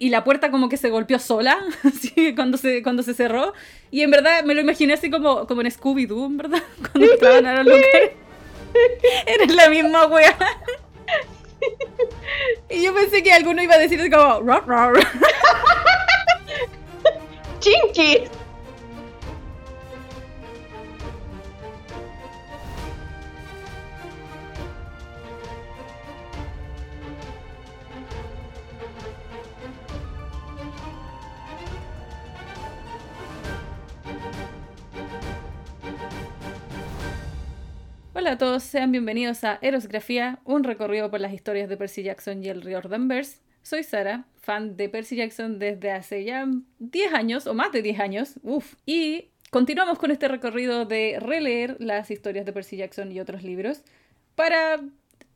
y la puerta como que se golpeó sola, así, cuando se, cuando se cerró. Y en verdad me lo imaginé así como, como en Scooby-Doo, en verdad, cuando estaban a los lugares. Era la misma wea. Y yo pensé que alguno iba a decir así como, "Rar, rar". ¡Chinky! Hola a todos, sean bienvenidos a Erosgrafía, un recorrido por las historias de Percy Jackson y el Riordanverse. Soy Sara, fan de Percy Jackson desde hace ya 10 años, o más de 10 años, uff. Y continuamos con este recorrido de releer las historias de Percy Jackson y otros libros para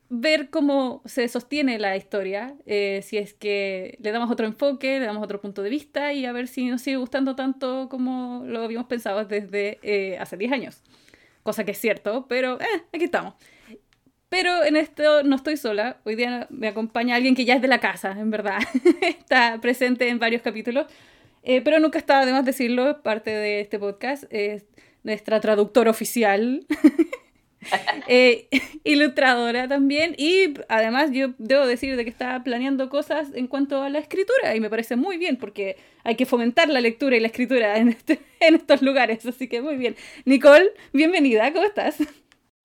ver cómo se sostiene la historia, eh, si es que le damos otro enfoque, le damos otro punto de vista y a ver si nos sigue gustando tanto como lo habíamos pensado desde eh, hace 10 años cosa que es cierto, pero eh, aquí estamos. Pero en esto no estoy sola, hoy día me acompaña alguien que ya es de la casa, en verdad, está presente en varios capítulos, eh, pero nunca está además decirlo, parte de este podcast, es nuestra traductora oficial, eh, ilustradora también, y además yo debo decir de que está planeando cosas en cuanto a la escritura, y me parece muy bien, porque hay que fomentar la lectura y la escritura en, este- en estos lugares, así que muy bien. Nicole, bienvenida, ¿cómo estás?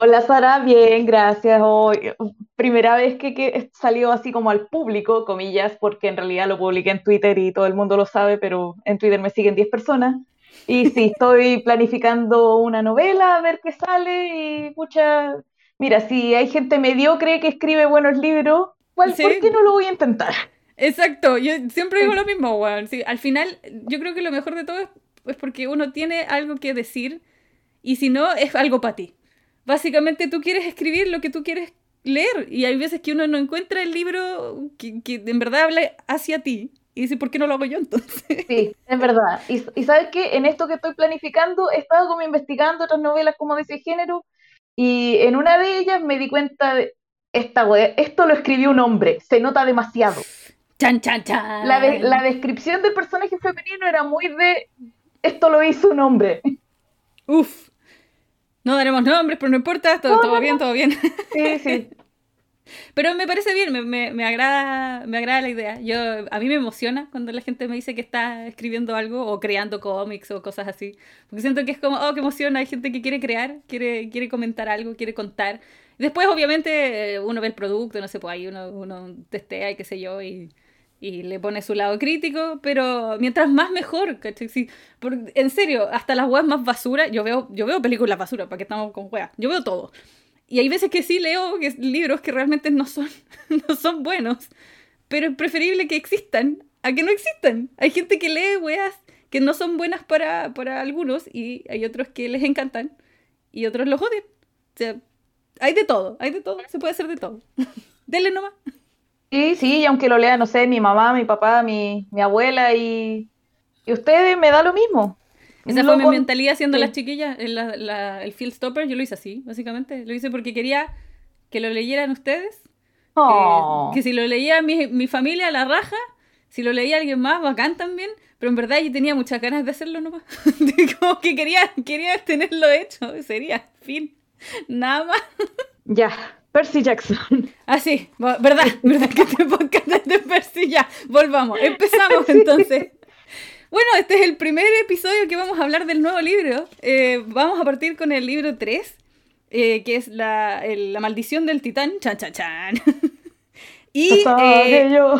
Hola Sara, bien, gracias. Hoy, primera vez que, que salió así como al público, comillas, porque en realidad lo publiqué en Twitter y todo el mundo lo sabe, pero en Twitter me siguen 10 personas. Y sí, estoy planificando una novela, a ver qué sale y pucha, mira, si hay gente mediocre que escribe buenos libros, ¿cuál- Sí. ¿por qué no lo voy a intentar? Exacto, yo siempre digo lo mismo, weón. Sí, al final, yo creo que lo mejor de todo es, es porque uno tiene algo que decir y si no, es algo para ti. Básicamente tú quieres escribir lo que tú quieres leer y hay veces que uno no encuentra el libro que, que en verdad habla hacia ti y dice, ¿por qué no lo hago yo entonces? Sí, es verdad. Y, y sabes que en esto que estoy planificando, he estado como investigando otras novelas como de ese género, y en una de ellas me di cuenta de esta wea, esto lo escribió un hombre, se nota demasiado. Chan, chan, chan. La, de- la descripción del personaje femenino era muy de esto lo hizo un hombre. Uf. No daremos nombres, pero no importa, todo, No, todo no, bien, todo bien. Sí, sí. Pero me parece bien, me, me, me agrada, me agrada la idea. Yo, a mí me emociona cuando la gente me dice que está escribiendo algo o creando cómics o cosas así. Porque siento que es como, oh, qué emoción, hay gente que quiere crear, quiere, quiere comentar algo, quiere contar. Después, obviamente, uno ve el producto, no sé, pues ahí uno, uno testea y qué sé yo, y, y le pone su lado crítico, pero mientras más mejor, ¿cachai? Sí, en serio, hasta las weas más basura, yo veo, yo veo películas basura, para que estamos con weas, yo veo todo. Y hay veces que sí leo libros que realmente no son, no son buenos, pero es preferible que existan a que no existan. Hay gente que lee weas que no son buenas para, para algunos y hay otros que les encantan y otros los odian. O sea, hay de todo, hay de todo, se puede hacer de todo. Denle nomás. Sí, sí, y aunque lo lea, no sé, mi mamá, mi papá, mi, mi abuela y, y ustedes, me da lo mismo. Esa No fue mi mentalidad siendo sí. las chiquillas. la- la- el Field Stopper yo lo hice así, básicamente. Lo hice porque quería que lo leyeran ustedes. que- Oh. Que, si lo leía mi, mi familia, a la raja. Si lo leía alguien más, bacán también. Pero en verdad yo tenía muchas ganas de hacerlo nomás. Como que quería, quería tenerlo hecho. Sería, fin. Nada más. Ya, Percy Jackson. Así, Ah, ¿verdad? ¿Verdad que este podcast es de Percy? Ya, volvamos. Empezamos entonces. Bueno, este es el primer episodio que vamos a hablar del nuevo libro. Eh, vamos a partir con el libro 3, eh, que es la, el- la maldición del titán. Chan, chan, chan. y eh, yo,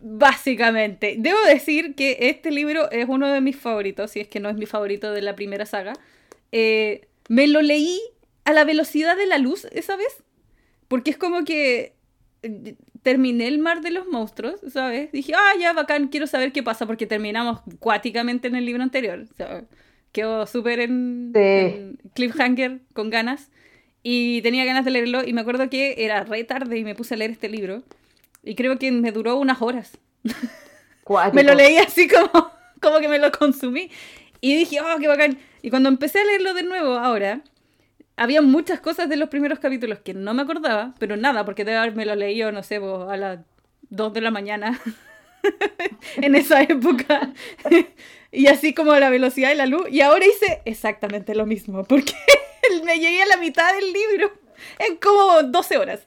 básicamente, debo decir que este libro es uno de mis favoritos, si es que no es mi favorito de la primera saga. Eh, me lo leí a la velocidad de la luz esa vez, porque es como que terminé el mar de los monstruos, ¿sabes? Dije, ah, ya, bacán, quiero saber qué pasa, porque terminamos cuáticamente en el libro anterior. Sea, quedó súper en, Sí. en cliffhanger, con ganas. Y tenía ganas de leerlo, y me acuerdo que era re tarde y me puse a leer este libro. Y creo que me duró unas horas. Me lo leí así como, como que me lo consumí. Y dije, oh, qué bacán. Y cuando empecé a leerlo de nuevo ahora, había muchas cosas de los primeros capítulos que no me acordaba, pero nada, porque debe haberme lo leído, no sé, pues, a las 2 de la mañana. en esa época. y así como la velocidad de la luz. Y ahora hice exactamente lo mismo, porque me llegué a la mitad del libro en como 12 horas.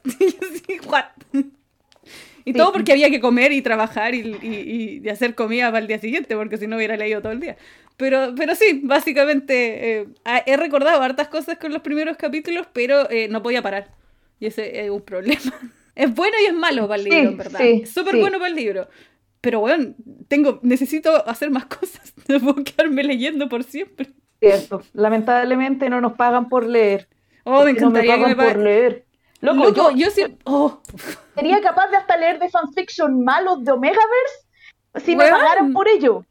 y todo porque había que comer y trabajar y, y, hacer comida para el día siguiente, porque si no hubiera leído todo el día. Pero, pero sí, básicamente eh, he recordado hartas cosas con los primeros capítulos, pero eh, no podía parar. Y ese es un problema. Es bueno y es malo para el libro, en verdad. Súper bueno para el libro. Pero bueno, tengo, necesito hacer más cosas. No puedo quedarme leyendo por siempre. Cierto. Lamentablemente no nos pagan por leer. Oh, me encantaría no me que me por leer. Loco, yo, sí. Oh. Sería capaz de hasta leer de fanfiction malos de Omegaverse si me pagaran por ello.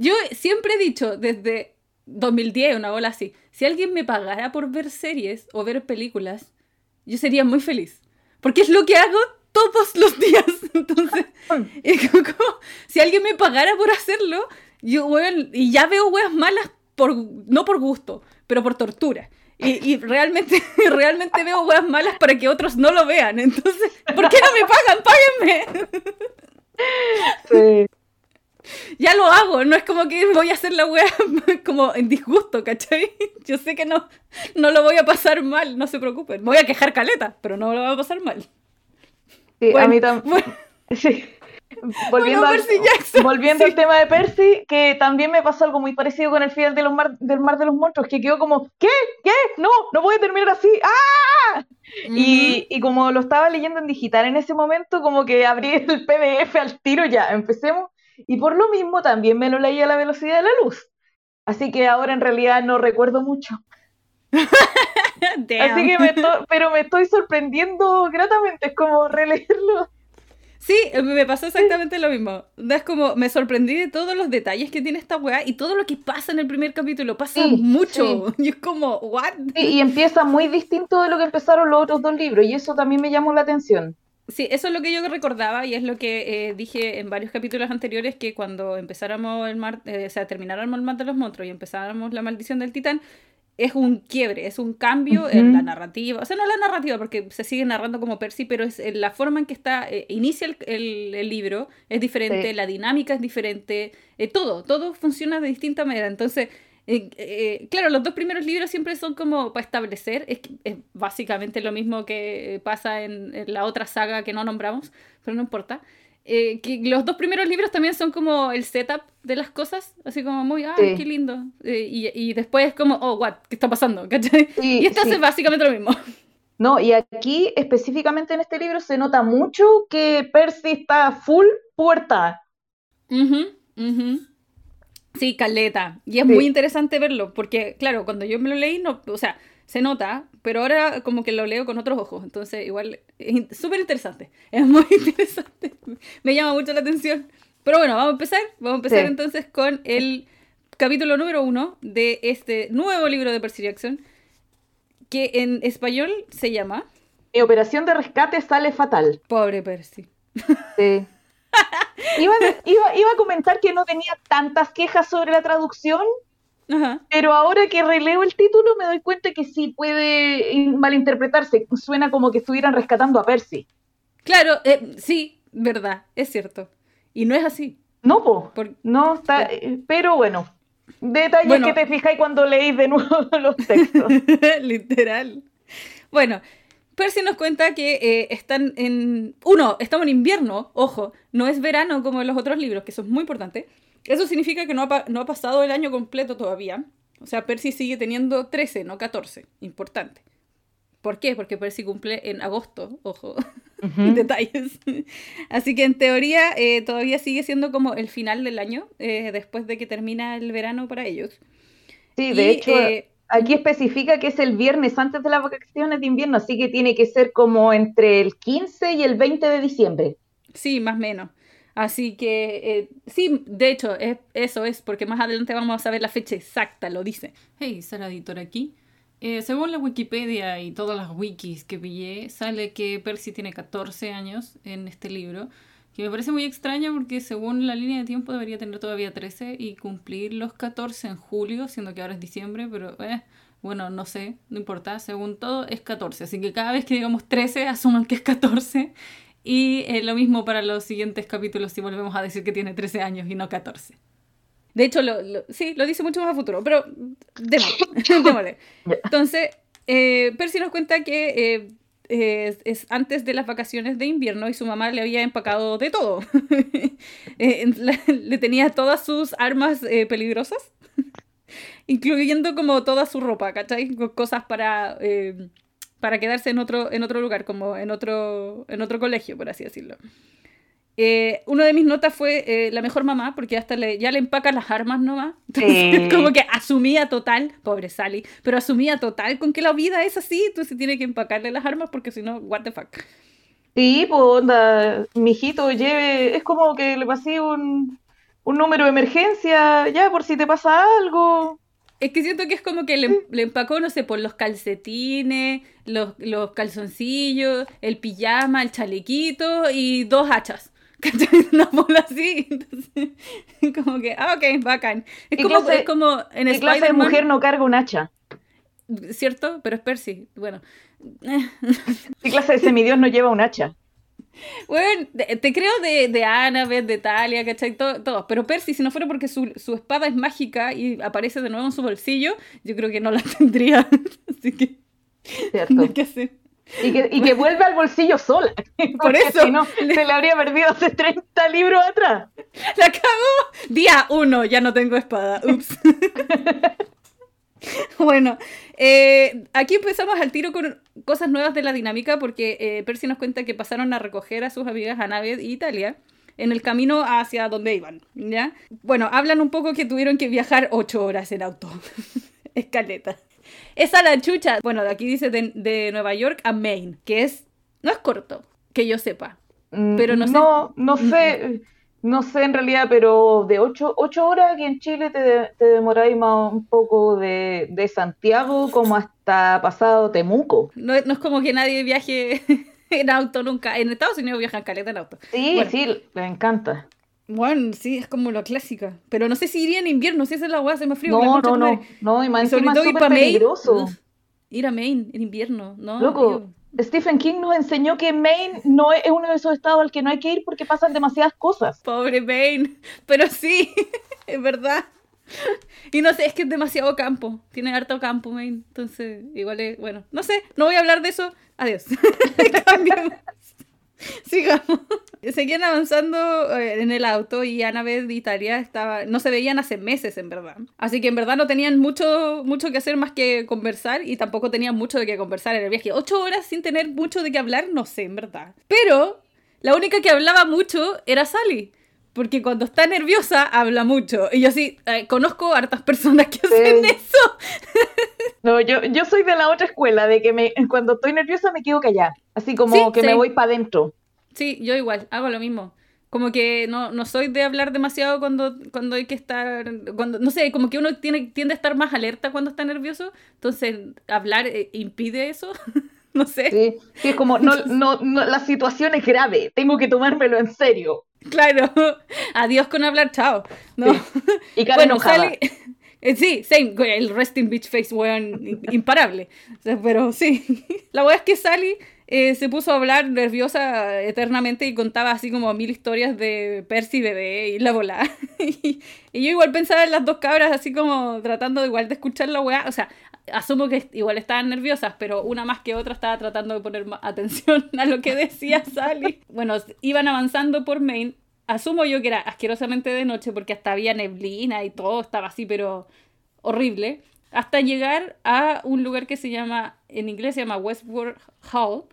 Yo siempre he dicho desde 2010, una bola así, si alguien me pagara por ver series o ver películas, yo sería muy feliz. Porque es lo que hago todos los días. Entonces, si alguien me pagara por hacerlo, yo, y ya veo weas malas, por, no por gusto, pero por tortura. Y, realmente, realmente veo weas malas para que otros no lo vean. Entonces, ¿por qué no me pagan? Páguenme. Sí. Ya lo hago, no es como que voy a hacer la wea como en disgusto, ¿cachai? Yo sé que no, no lo voy a pasar mal, no se preocupen. voy a quejar caleta, pero no lo voy a pasar mal. Sí, a mí también. Sí. Volviendo, al, volviendo al tema de Percy, que también me pasó algo muy parecido con el final de los mar, del Mar de los Monstruos, que quedó como, ¿qué? ¿Qué? No, no puede terminar así. ¡Ah! y, y, como lo estaba leyendo en digital en ese momento, como que abrí el PDF al tiro ya, empecemos. Y por lo mismo también me lo leí a la velocidad de la luz. Así que ahora en realidad no recuerdo mucho. Así que me pero me estoy sorprendiendo gratamente, es como releerlo. Sí, me pasó exactamente lo mismo. Es como, me sorprendí de todos los detalles que tiene esta weá y todo lo que pasa en el primer capítulo. Pasa mucho. Y es como, ¿what? y empieza muy distinto de lo que empezaron los otros dos libros y eso también me llamó la atención. Sí, eso es lo que yo recordaba y es lo que eh, dije en varios capítulos anteriores, que cuando empezáramos el mar, eh, o sea, termináramos el mar de los monstruos y empezáramos la maldición del titán, es un quiebre, es un cambio en la narrativa. O sea, no la narrativa, porque se sigue narrando como Percy, pero es la forma en que está, eh, inicia el, el, libro es diferente, la dinámica es diferente, todo, todo funciona de distinta manera. Entonces, eh, eh, claro, los dos primeros libros siempre son como para establecer, es, es básicamente lo mismo que pasa en, la otra saga que no nombramos, pero no importa. Eh, que los dos primeros libros también son como el setup de las cosas, así como muy, ah, qué lindo. y, y, después es como, oh, what, ¿qué está pasando? y esto hace básicamente lo mismo. No, y aquí específicamente en este libro se nota mucho que Percy está full puerta. Uh Sí, caleta. Y es muy interesante verlo, porque, claro, cuando yo me lo leí, no, o sea, se nota, pero ahora como que lo leo con otros ojos. Entonces, igual, es súper interesante. Es muy interesante. Me llama mucho la atención. Pero bueno, vamos a empezar. Vamos a empezar entonces con el capítulo número uno de este nuevo libro de Percy Jackson, que en español se llama... Mi operación de rescate sale fatal. Pobre Percy. Sí. Iba, a comentar que no tenía tantas quejas sobre la traducción, pero ahora que releo el título me doy cuenta que sí puede malinterpretarse. Suena como que estuvieran rescatando a Percy. Claro, eh, sí, verdad, es cierto. Y no es así. No, po. no está, eh, pero bueno, detalles que te fijáis cuando leéis de nuevo los textos. Literal. Bueno, Percy nos cuenta que eh, están en... Uno, estamos en invierno, ojo, no es verano como en los otros libros, que eso es muy importante. Eso significa que no ha, no ha pasado el año completo todavía. O sea, Percy sigue teniendo 13, no 14. Importante. ¿Por qué? Porque Percy cumple en agosto, ojo, detalles. Así que en teoría eh, todavía sigue siendo como el final del año, eh, después de que termina el verano para ellos. Sí, de hecho, Aquí especifica que es el viernes antes de las vacaciones de invierno, así que tiene que ser como entre el 15 y el 20 de diciembre. Sí, más o menos. Así que eh, sí, de hecho, eso es, porque más adelante vamos a saber la fecha exacta, lo dice. Hey, Sara Editor aquí. Eh, según la Wikipedia y todas las wikis que pillé, sale que Percy tiene 14 años en este libro que me parece muy extraño porque según la línea de tiempo debería tener todavía 13 y cumplir los 14 en julio, siendo que ahora es diciembre, pero eh, bueno, no sé, no importa, según todo es 14, así que cada vez que digamos 13 asuman que es 14 Y eh, lo mismo para los siguientes capítulos si volvemos a decir que tiene 13 años y no 14. De hecho, lo, sí, lo dice mucho más a futuro, pero démosle. Entonces, eh, Percy nos cuenta que eh, es, antes de las vacaciones de invierno y su mamá le había empacado de todo. le, tenía todas sus armas peligrosas, incluyendo como toda su ropa, ¿cachai? Cosas para para quedarse en otro, en otro lugar, como en otro, en otro colegio, por así decirlo. Eh, uno de mis notas fue eh, la mejor mamá, porque hasta le, ya le empacan las armas nomás. como que asumía total, pobre Sally, pero asumía total con que la vida es así, entonces tiene que empacarle las armas porque si no, what the fuck. Sí, pues onda, mijito, lleve, es como que le pasé un, un número de emergencia, ya por si te pasa algo. Es que siento que es como que le, le empacó, no sé, por los calcetines, los, los, calzoncillos, el pijama, el chalequito y dos hachas. Una bola así. Entonces, como que, ah, ok, bacán. Es como, es como en ¿qué clase de mujer no carga un hacha? ¿Cierto? Pero es Percy. Bueno. ¿Qué clase de semidios no lleva un hacha? Bueno, te, creo de, de Annabeth, de Talia, ¿cachai? Todo, todo, Pero Percy, si no fuera porque su, su, espada es mágica y aparece de nuevo en su bolsillo, yo creo que no la tendría. Así que. Cierto. No que hacer. Y que, y que vuelve al bolsillo sola. Por eso. Si no, se le habría perdido hace 30 libros atrás. La cagó. Día 1, ya no tengo espada. Ups. bueno, eh, aquí empezamos al tiro con cosas nuevas de la dinámica porque eh, Percy nos cuenta que pasaron a recoger a sus amigas Annabeth y Italia en el camino hacia donde iban, ¿ya? Bueno, hablan un poco que tuvieron que viajar ocho horas en auto. Escaleta. Esa la chucha. Bueno, de aquí dice de, Nueva York a Maine, que es... No es corto, que yo sepa. Mm, pero no, sé... No, no sé... No sé en realidad, pero de ocho, horas aquí en Chile te, te demoráis más un poco de, Santiago como hasta pasado Temuco. No, no es como que nadie viaje en auto nunca. En Estados Unidos viajan caleta en auto. Sí, sí, les encanta. Bueno, sí, es como la clásica. Pero no sé si iría en invierno, si esa es la hueá, hace más frío. No, no, no, no, y más encima es súper peligroso. ir a Maine en invierno, ¿no? Loco, Stephen King nos enseñó que Maine no es uno de esos estados al que no hay que ir porque pasan demasiadas cosas. Pobre Maine, pero sí, es verdad. Y no sé, es que es demasiado campo, tiene harto campo Maine, entonces igual es, bueno, no sé, no voy a hablar de eso, adiós. Sigamos. Seguían avanzando eh, en el auto y Annabeth de Italia estaba, no se veían hace meses en verdad. Así que en verdad no tenían mucho, mucho que hacer más que conversar y tampoco tenían mucho de qué conversar en el viaje. Ocho horas sin tener mucho de qué hablar, no sé, en verdad. Pero la única que hablaba mucho era Sally. Porque cuando está nerviosa habla mucho. Y yo sí, eh, conozco hartas personas que hacen eso. No, yo, yo soy de la otra escuela, de que me, cuando estoy nerviosa me quedo callada. Así como que me voy para adentro. Sí, yo igual, hago lo mismo. Como que no, no soy de hablar demasiado cuando, cuando hay que estar, cuando, no sé, como que uno tiene, tiende a estar más alerta cuando está nervioso, entonces hablar eh, impide eso, no sé. Sí, es como, no, no, la situación es grave, tengo que tomármelo en serio. Claro, adiós con hablar, chao. No. Y cara bueno, enojada. Eh, sí, same, el resting bitch face, weón, imparable. pero sí. La weá es que Sally eh, se puso a hablar nerviosa eternamente y contaba así como mil historias de Percy bebé y la bola. y, yo igual pensaba en las dos cabras así como tratando de igual de escuchar la weá. O sea, asumo que igual estaban nerviosas, pero una más que otra estaba tratando de poner atención a lo que decía Sally. bueno, iban avanzando por Maine. Asumo yo que era asquerosamente de noche porque hasta había neblina y todo estaba así, pero horrible. Hasta llegar a un lugar que se llama, en inglés se llama Westward Hall,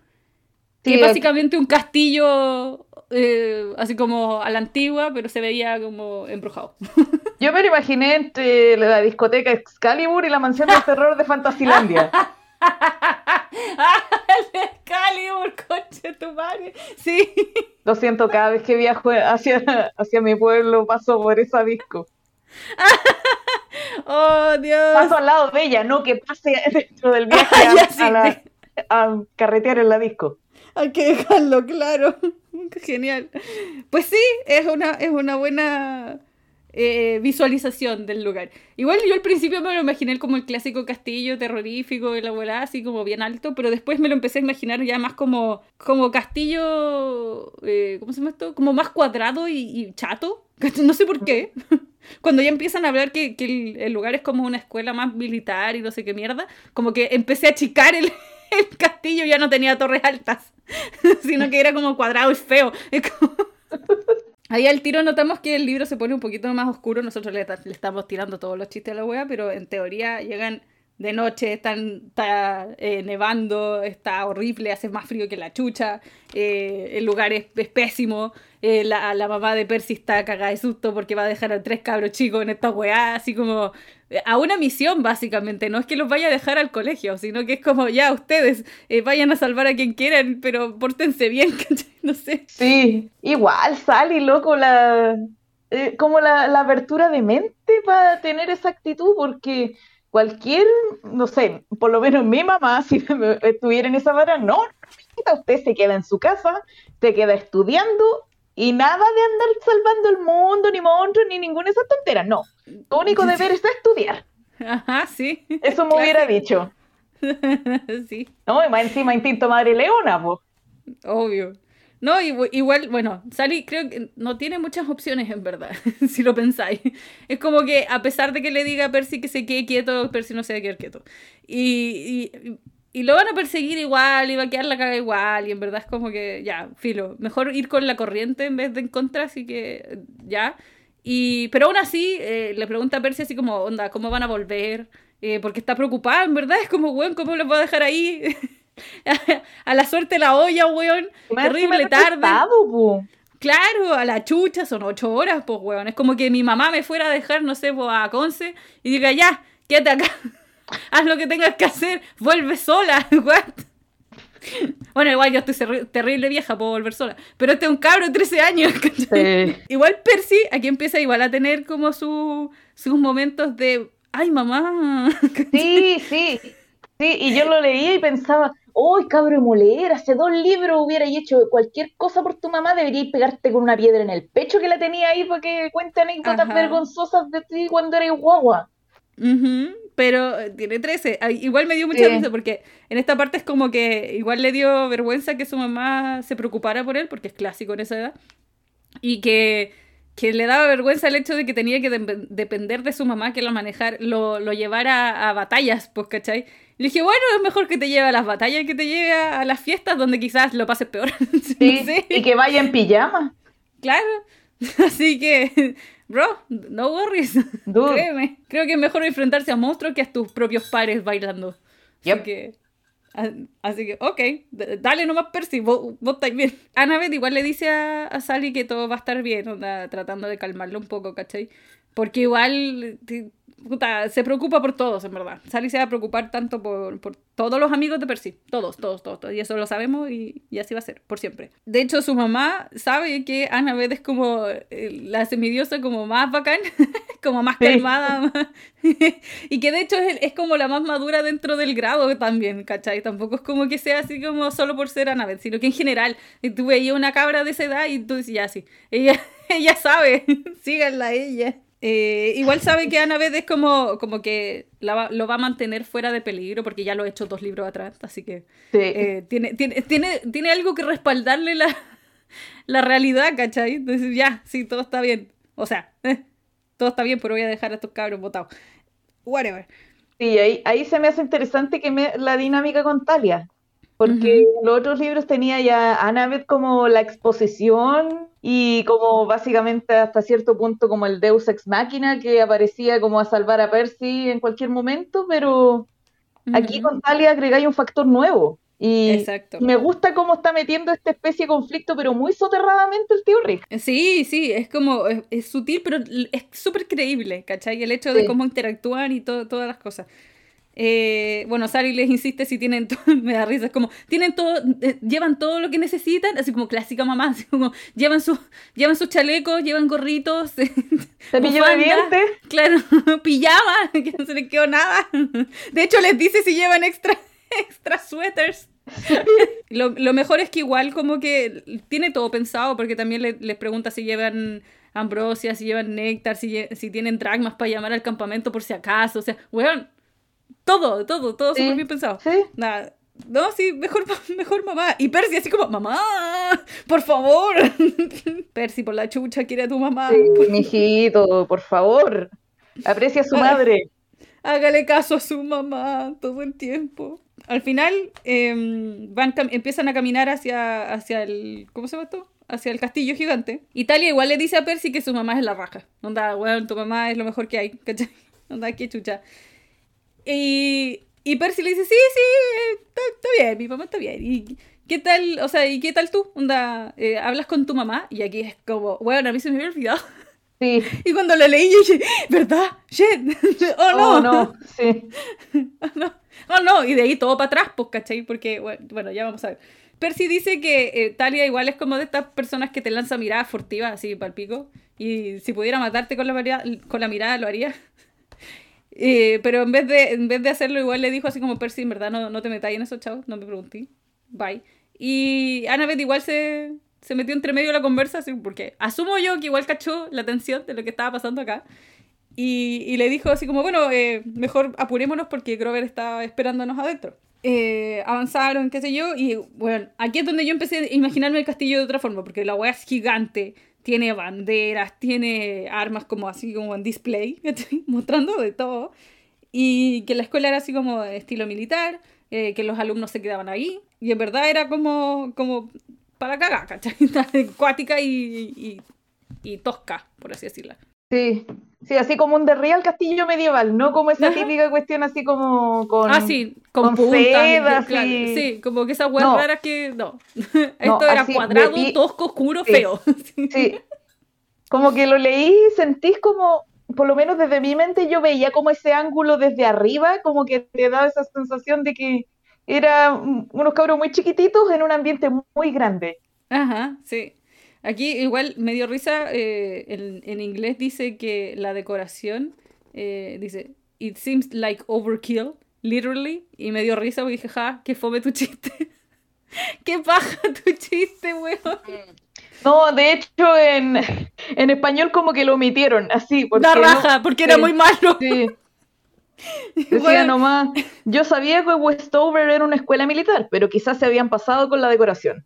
que es básicamente un castillo eh, así como a la antigua, pero se veía como embrujado. Yo me lo imaginé entre la discoteca Excalibur y la mansión del terror de Fantasilandia. Excalibur, coche tu madre. Sí. Lo siento, cada vez que viajo hacia, hacia mi pueblo paso por esa disco. oh, Dios. Paso al lado de ella, no que pase dentro del viaje a carretear en la disco. Hay que dejarlo claro. Genial. Pues sí, es una, es una buena. eh, visualización del lugar. Igual yo al principio me lo imaginé como el clásico castillo terrorífico de la abuela, así como bien alto, pero después me lo empecé a imaginar ya más como, como castillo, eh, ¿cómo se llama esto? Como más cuadrado y, chato. No sé por qué. Cuando ya empiezan a hablar que, el, lugar es como una escuela más militar y no sé qué mierda, como que empecé a achicar el, el castillo ya no tenía torres altas, sino que era como cuadrado y feo. Ahí al tiro notamos que el libro se pone un poquito más oscuro. Nosotros le, estamos tirando todos los chistes a la wea, pero en teoría llegan de noche, están, está eh, nevando, está horrible, hace más frío que la chucha, eh, el lugar es, pésimo, eh, la, la, mamá de Percy está cagada de susto porque va a dejar a tres cabros chicos en esta weá, así como a una misión básicamente, no es que los vaya a dejar al colegio, sino que es como ya ustedes vayan a salvar a quien quieran, pero pórtense bien, no sé. Sí, igual Sally, loco, la... como la, la apertura de mente para tener esa actitud, porque cualquier, no sé, por lo menos mi mamá, si estuviera en esa vara, no, usted se queda en su casa, se queda estudiando y nada de andar salvando el mundo, ni monstruos, ni ninguna de esas tonteras, no. Lo único deber es estudiar. Ajá, sí. Eso me hubiera dicho. sí. No, y más encima instinto madre leona, pues. Obvio. No, igual, bueno, Sally creo que no tiene muchas opciones en verdad, si lo pensáis. Es como que a pesar de que le diga a Percy que se quede quieto, Percy no se va a quedar quieto. Y, y, y, lo van a perseguir igual, y va a quedar la caga igual, y en verdad es como que, ya, filo, mejor ir con la corriente en vez de en contra, así que, ya. Y, pero aún así, eh, le pregunta a Percy así como, onda, ¿cómo van a volver? Eh, porque está preocupada, en verdad, es como, bueno, ¿cómo los va a dejar ahí? a la suerte la olla, weón. Terrible tarde. Claro, a la chucha, son ocho horas, pues, weón. Es como que mi mamá me fuera a dejar, no sé, pues, a Conce y diga, ya, quédate acá, haz lo que tengas que hacer, vuelve sola, Bueno, igual yo estoy terrible vieja, puedo volver sola. Pero este es un cabro de 13 años. Igual Percy aquí empieza igual a tener como su, sus momentos de, ay mamá. Sí, sí. Sí, y yo lo leía y pensaba, ¡Uy, cabro molera! Hace dos libros hubiera hecho cualquier cosa por tu mamá, deberías pegarte con una piedra en el pecho que la tenía ahí para que cuente anécdotas vergonzosas de ti cuando eres guagua. Pero eh, tiene 13. Igual me dio mucha risa porque en esta parte es como que igual le dio vergüenza que su mamá se preocupara por él, porque es clásico en esa edad. Y que, que le daba vergüenza el hecho de que tenía que depender de su mamá que lo manejar, lo, lo llevara a batallas, pues, ¿cachai? Le dije, bueno, es mejor que te lleve a las batallas que te lleve a, las fiestas donde quizás lo pases peor. Sí, y que vaya en pijama. Claro. Así que, bro, no worries. Créeme. Creo que es mejor enfrentarse a monstruos que a tus propios pares bailando. Así que, así que, ok, dale nomás Percy, vos, vos estáis bien. Annabeth igual le dice a, a, Sally que todo va a estar bien, onda, tratando de calmarlo un poco, ¿cachai? Porque igual se preocupa por todos, en verdad. Sally se va a preocupar tanto por, por, todos los amigos de Percy. Todos, todos, todos, Y eso lo sabemos y, y, así va a ser, por siempre. De hecho, su mamá sabe que Annabeth es como eh, la semidiosa como más bacán, como más calmada. y que de hecho es, es, como la más madura dentro del grado también, ¿cachai? Tampoco es como que sea así como solo por ser Annabeth, sino que en general, tú veías una cabra de esa edad y tú dices, ya sí, ella, ella sabe, síganla ella. Eh, igual sabe que Annabeth es como, como que lo va a mantener fuera de peligro porque ya lo he hecho dos libros atrás, así que eh, tiene, tiene, tiene, tiene, algo que respaldarle la, la realidad, ¿cachai? Entonces ya, sí, todo está bien. O sea, eh, todo está bien, pero voy a dejar a estos cabros botados. Whatever. Sí, ahí, ahí se me hace interesante que me, la dinámica con Talia. Porque los otros libros tenía ya Annabeth como la exposición y como básicamente hasta cierto punto como el Deus Ex Máquina que aparecía como a salvar a Percy en cualquier momento, pero aquí con Talia agregáis un factor nuevo. Y me gusta cómo está metiendo esta especie de conflicto, pero muy soterradamente el tío Rick. Sí, sí, es como, es, sutil, pero es súper creíble, ¿cachai? El hecho de cómo interactúan y todo, todas las cosas. Eh, bueno, Sally les insiste si tienen todo, me da risa, es como, tienen todo, eh, llevan todo lo que necesitan, así como clásica mamá, así como, llevan, su, llevan sus chalecos, llevan gorritos, cepillo de dientes, claro, pijama, que no se les quedó nada. De hecho, les dice si llevan extra, extra suéteres. lo, lo, mejor es que igual como que tiene todo pensado, porque también les pregunta si llevan ambrosia, si llevan néctar, si, si tienen dragmas para llamar al campamento por si acaso. O sea, weón, todo, todo, todo súper bien pensado. Sí. Nada. No, sí, mejor, mejor mamá. Y Percy así como, mamá, por favor. Percy, por la chucha, quiere a tu mamá. Sí, mijito, por favor. Aprecia a su madre. Hágale caso a su mamá todo el tiempo. Al final em, van, empiezan a caminar hacia, hacia el... ¿Cómo se llama esto? Hacia el castillo gigante. Italia igual le dice a Percy que su mamá es la raja. Onda, weón, tu mamá es lo mejor que hay. ¿Cachai? Onda, qué chucha. Y, y Percy le dice, sí, sí, está, bien, mi mamá está bien. ¿Y qué tal, o sea, y qué tal tú? Onda, eh, ¿hablas con tu mamá? Y aquí es como, bueno, a mí se me había olvidado. Sí. Y cuando la leí, yo dije, ¿verdad? Shit. oh no. Oh no, sí. oh no. Oh no. Y de ahí todo para atrás, pues, ¿cachai? Porque, bueno, ya vamos a ver. Percy dice que eh, Talia igual es como de estas personas que te lanza miradas furtivas, así, para el pico. Y si pudiera matarte con la, con la mirada, lo haría. Eh, pero en vez, de, en vez de hacerlo, igual le dijo así como Percy, en verdad no, no te metáis en eso, chao, no me pregunté. Bye. Y Annabeth igual se, se metió entre medio de la conversa, así, porque asumo yo que igual cachó la atención de lo que estaba pasando acá. Y, y le dijo así como, bueno, eh, mejor apurémonos porque Grover está esperándonos adentro. Eh, avanzaron, qué sé yo, y bueno, aquí es donde yo empecé a imaginarme el castillo de otra forma, porque la weá es gigante, tiene banderas, tiene armas como así como en display, mostrando de todo. Y que la escuela era así como estilo militar, eh, que los alumnos se quedaban ahí. Y en verdad era como, como para cagar, ¿cachai? Acuática y, y, y, tosca, por así decirlo. Sí, sí, así como un de real castillo medieval, no como esa típica cuestión así como con. Ah, sí, con, con puntas, claro, Sí, como que esas huevas no. raras que. No. Esto era cuadrado, tosco, oscuro, sí. feo. Sí. Como que lo leí y sentís como, por lo menos desde mi mente, yo veía como ese ángulo desde arriba, como que te daba esa sensación de que eran unos cabros muy chiquititos en un ambiente muy grande. Ajá, sí. Aquí igual me dio risa, eh, en, en, inglés dice que la decoración, eh, dice, it seems like overkill, literally, y me dio risa porque dije, ja, que fome tu chiste. qué paja tu chiste, weón. No, de hecho en, en español como que lo omitieron, así. Porque la raja, no, porque era muy malo. Sí. Decía bueno. nomás, yo sabía que Westover era una escuela militar, pero quizás se habían pasado con la decoración.